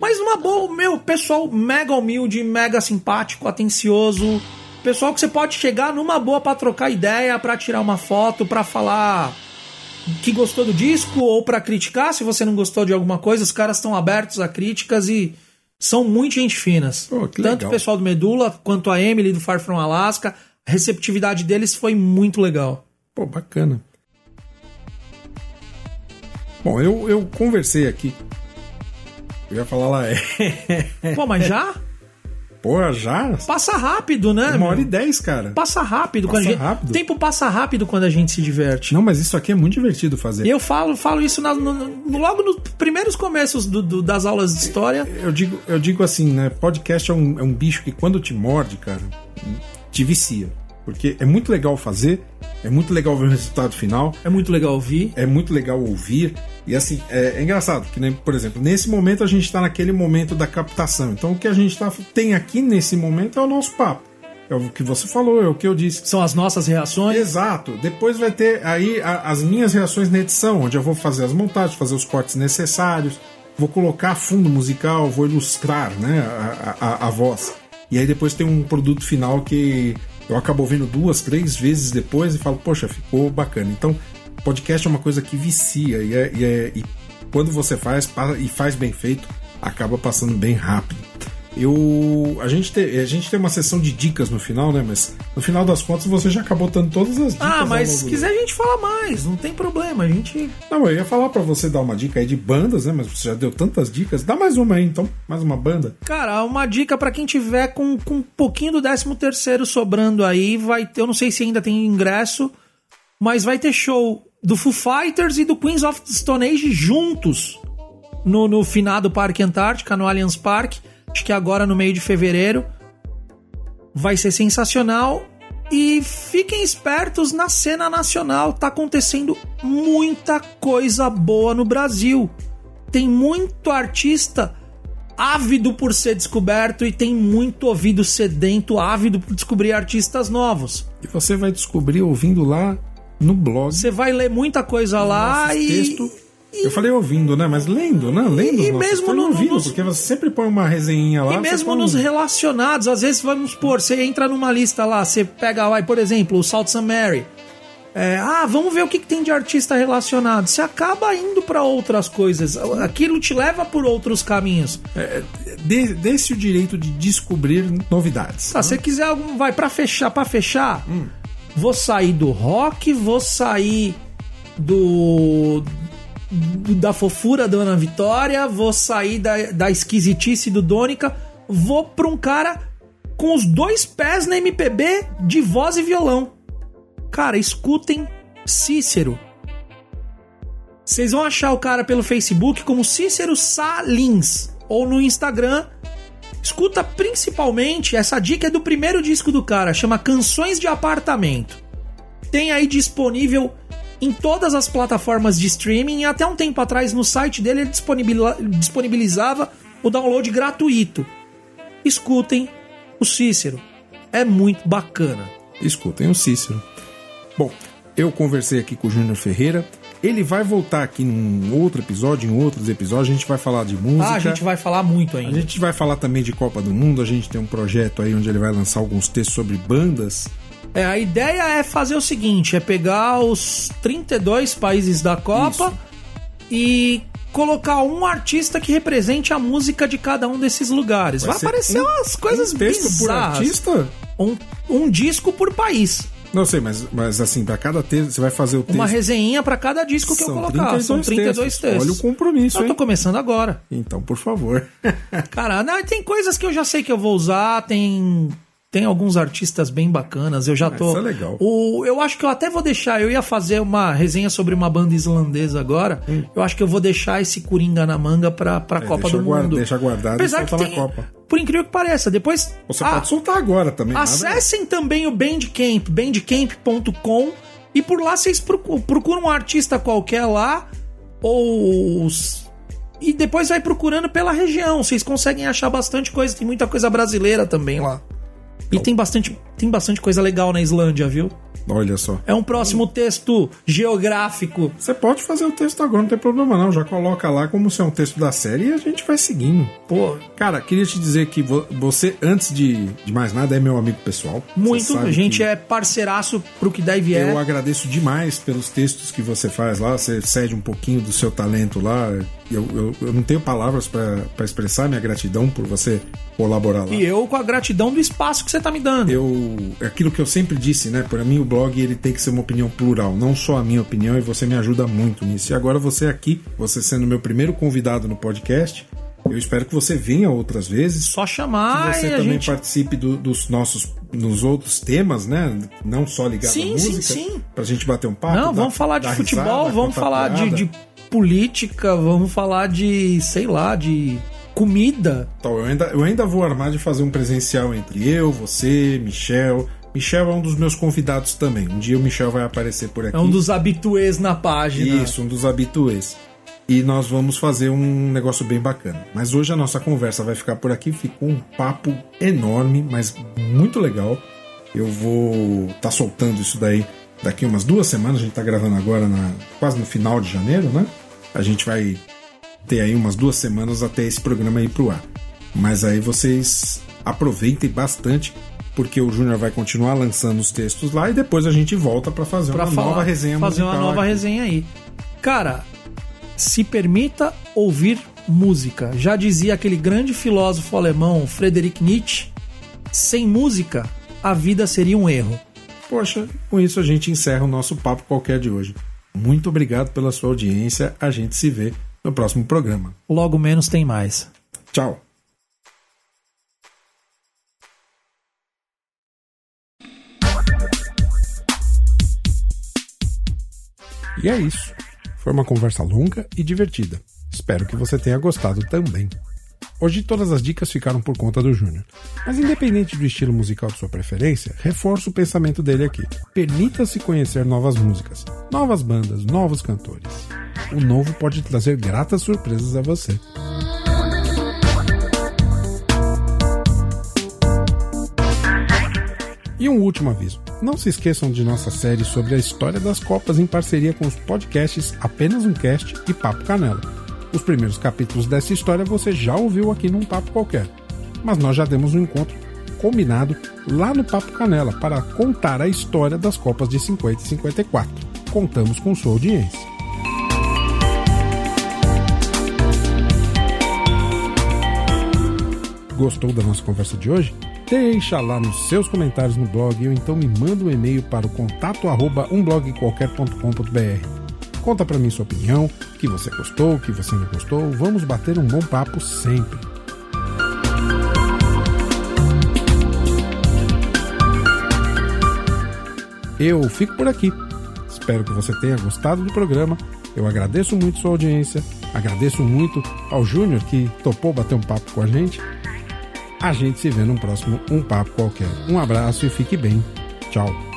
Mas numa boa, meu, pessoal mega humilde, mega simpático, atencioso. Pessoal que você pode chegar numa boa pra trocar ideia, pra tirar uma foto, pra falar que gostou do disco ou pra criticar se você não gostou de alguma coisa. Os caras estão abertos a críticas e São muito gente finas. Pô, Tanto legal. o pessoal do Medula quanto a Emily do Far From Alaska. A receptividade deles foi muito legal. Pô, bacana. Bom, eu, eu conversei aqui. Eu ia falar lá, é. Pô, mas já? Porra, já? Passa rápido, né? Uma hora e dez, cara. Passa rápido. Passa quando gente... rápido. O tempo passa rápido quando a gente se diverte. Não, mas isso aqui é muito divertido fazer. Eu falo, falo isso na- no- no- logo nos primeiros começos do- do- das aulas de história. Eu digo, eu digo assim, né? Podcast é um, é um bicho que quando te morde, cara, te vicia. Porque é muito legal fazer, é muito legal ver o resultado final, É muito legal ouvir. é muito legal ouvir. E assim, é, é engraçado, que nem, por exemplo, nesse momento a gente está naquele momento da captação. Então o que a gente tá, tem aqui nesse momento é o nosso papo. É o que você falou, é o que eu disse. São as nossas reações. Exato. Depois vai ter aí a- as minhas reações na edição, onde eu vou fazer as montagens, fazer os cortes necessários, vou colocar fundo musical, vou ilustrar né, a, a- a voz. E aí depois tem um produto final que eu acabo ouvindo duas, três vezes depois e falo, poxa, ficou bacana. Então, podcast é uma coisa que vicia e, é- e é- e quando você faz e faz bem feito, acaba passando bem rápido. Eu. A gente, te, a gente tem uma sessão de dicas no final, né? Mas no final das contas você já acabou dando todas as dicas. Ah, mas se quiser a gente fala mais, não tem problema. A gente. Não, eu ia falar pra você dar uma dica aí de bandas, né? Mas você já deu tantas dicas. Dá mais uma aí, então. Mais uma banda. Cara, uma dica pra quem tiver com, com um pouquinho do 13 terceiro sobrando aí, vai ter, eu não sei se ainda tem ingresso, mas vai ter show do Foo Fighters e do Queens of the Stone Age juntos no, no finado Parque Antártica, no Allianz Parque, acho que agora no meio de fevereiro. Vai ser sensacional. E fiquem espertos na cena nacional, tá acontecendo muita coisa boa no Brasil. Tem muito artista ávido por ser descoberto e tem muito ouvido sedento, ávido por descobrir artistas novos. E você vai descobrir ouvindo lá no blog. Você vai ler muita coisa lá e. texto. Eu falei ouvindo, né? Mas lendo, né? Lendo. E nossos mesmo no- ouvindo, nos- porque você sempre põe uma resenhinha lá. E mesmo nos um- relacionados, às vezes vamos supor, você entra numa lista lá, você pega, vai, por exemplo, o Salt St. Mary. É, ah, vamos ver o que, que tem de artista relacionado. Você acaba indo pra outras coisas. Aquilo te leva por outros caminhos. Dê- Dê-se o direito de descobrir novidades. Tá, se você quiser algum. Vai, pra fechar, para fechar, vou sair do rock, vou sair do. Da fofura da Ana Vitória, vou sair da, da esquisitice do Dônica, vou pra um cara com os dois pés na MPB de voz e violão. Cara, escutem Cícero. Vocês vão achar o cara pelo Facebook como Cícero Salins ou no Instagram Escuta principalmente, essa dica é do primeiro disco do cara, chama Canções de Apartamento. Tem aí disponível em todas as plataformas de streaming e até um tempo atrás no site dele ele disponibil- disponibilizava o download gratuito. Escutem o Cícero, é muito bacana. Escutem o Cícero. Bom, eu conversei aqui com o Júnior Ferreira. Ele vai voltar aqui num outro episódio, em outros episódios. A gente vai falar de música. Ah, a gente vai falar muito A ainda. gente vai falar também de Copa do Mundo. A gente tem um projeto aí onde ele vai lançar alguns textos sobre bandas. É, a ideia é fazer o seguinte: é pegar os 32 países da Copa Isso. e colocar um artista que represente a música de cada um desses lugares. Vai, ser aparecer um- umas coisas um texto por bizarras. artista? Um, um disco por país. Não sei, mas, mas assim, para cada texto, você vai fazer o texto. Uma resenhinha pra cada disco que eu colocar. São 32 textos. Olha o compromisso, Eu tô hein? começando agora. Então, por favor. Cara, não, tem coisas que eu já sei que eu vou usar, tem tem alguns artistas bem bacanas, eu já tô. isso é legal. O, eu acho que eu até vou deixar, eu ia fazer uma resenha sobre uma banda islandesa agora. Eu acho que eu vou deixar esse Coringa na manga pra, pra Hum. É, Copa do guarda- Mundo. deixa guardado e Apesar que solta na tem, Copa. por incrível que pareça, depois Você Ah, pode soltar agora também. nada- Acessem também o Bandcamp, bandcamp.com e por lá vocês procu- procuram um artista qualquer lá ou os- e depois vai procurando pela região. Vocês conseguem achar bastante coisa, tem muita coisa brasileira também lá. E tem bastante, tem bastante coisa legal na Islândia, viu? Olha só. É um próximo texto geográfico. Você pode fazer o texto agora, não tem problema não. Já coloca lá como se é um texto da série e a gente vai seguindo. Pô, Cara, queria te dizer que vo- você, antes de, de mais nada, é meu amigo pessoal. Muito. A gente é parceiraço pro que der e vier. Eu agradeço demais pelos textos que você faz lá. Você cede um pouquinho do seu talento lá. Eu, eu, eu não tenho palavras pra expressar minha gratidão por você colaborar lá. E eu com a gratidão do espaço que você tá me dando. eu é aquilo que eu sempre disse, né? Para mim o blog ele tem que ser uma opinião plural, não só a minha opinião e você me ajuda muito nisso. E agora você aqui, você sendo meu primeiro convidado no podcast, eu espero que você venha outras vezes. Só chamar que você também gente. participe do- dos nossos nos outros temas, né? Não só ligado Sim, à sim, música. sim. Pra gente bater um papo. Não, dar- vamos falar de futebol, risada, vamos falar de, de política, vamos falar de, sei lá, de comida. Então, eu ainda, eu ainda vou armar de fazer um presencial entre eu, você, Michel. Michel é um dos meus convidados também. Um dia o Michel vai aparecer por aqui. É um dos habituês na página. Isso, um dos habituês. E nós vamos fazer um negócio bem bacana. Mas hoje a nossa conversa vai ficar por aqui. Ficou um papo enorme, mas muito legal. Eu vou estar tá soltando isso daí daqui umas duas semanas. A gente tá gravando agora na, quase no final de janeiro, né? A gente vai ter aí umas duas semanas até esse programa ir pro ar. Mas aí vocês aproveitem bastante, porque o Júnior vai continuar lançando os textos lá e depois a gente volta para fazer Pra uma falar, nova resenha fazer uma nova aqui. resenha aí. Cara, se permita ouvir música. Já dizia aquele grande filósofo alemão Friedrich Nietzsche, sem música a vida seria um erro. Poxa, com isso a gente encerra o nosso papo qualquer de hoje. Muito obrigado pela sua audiência. A gente se vê no próximo programa. Logo menos tem mais. Tchau. E é isso. Foi uma conversa longa e divertida. Espero que você tenha gostado também. Hoje todas as dicas ficaram por conta do Júnior. Mas independente do estilo musical de sua preferência, reforço o pensamento dele aqui. Permita-se conhecer novas músicas, novas bandas, novos cantores. O novo pode trazer gratas surpresas a você. E um último aviso: não se esqueçam de nossa série sobre a história das Copas em parceria com os podcasts Apenas um Cast e Papo Canela. Os primeiros capítulos dessa história você já ouviu aqui num papo qualquer, mas nós já demos um encontro combinado lá no Papo Canela para contar a história das Copas de 50 e 54. Contamos com sua audiência. Gostou da nossa conversa de hoje? Deixa lá nos seus comentários no blog ou então me manda um e-mail para o contato arroba umblogqualquer.com.br. Conta pra mim sua opinião, o que você gostou, o que você não gostou. Vamos bater um bom papo sempre. Eu fico por aqui. Espero que você tenha gostado do programa. Eu agradeço muito sua audiência. Agradeço muito ao Júnior que topou bater um papo com a gente. A gente se vê no próximo Um Papo Qualquer. Um abraço e fique bem. Tchau.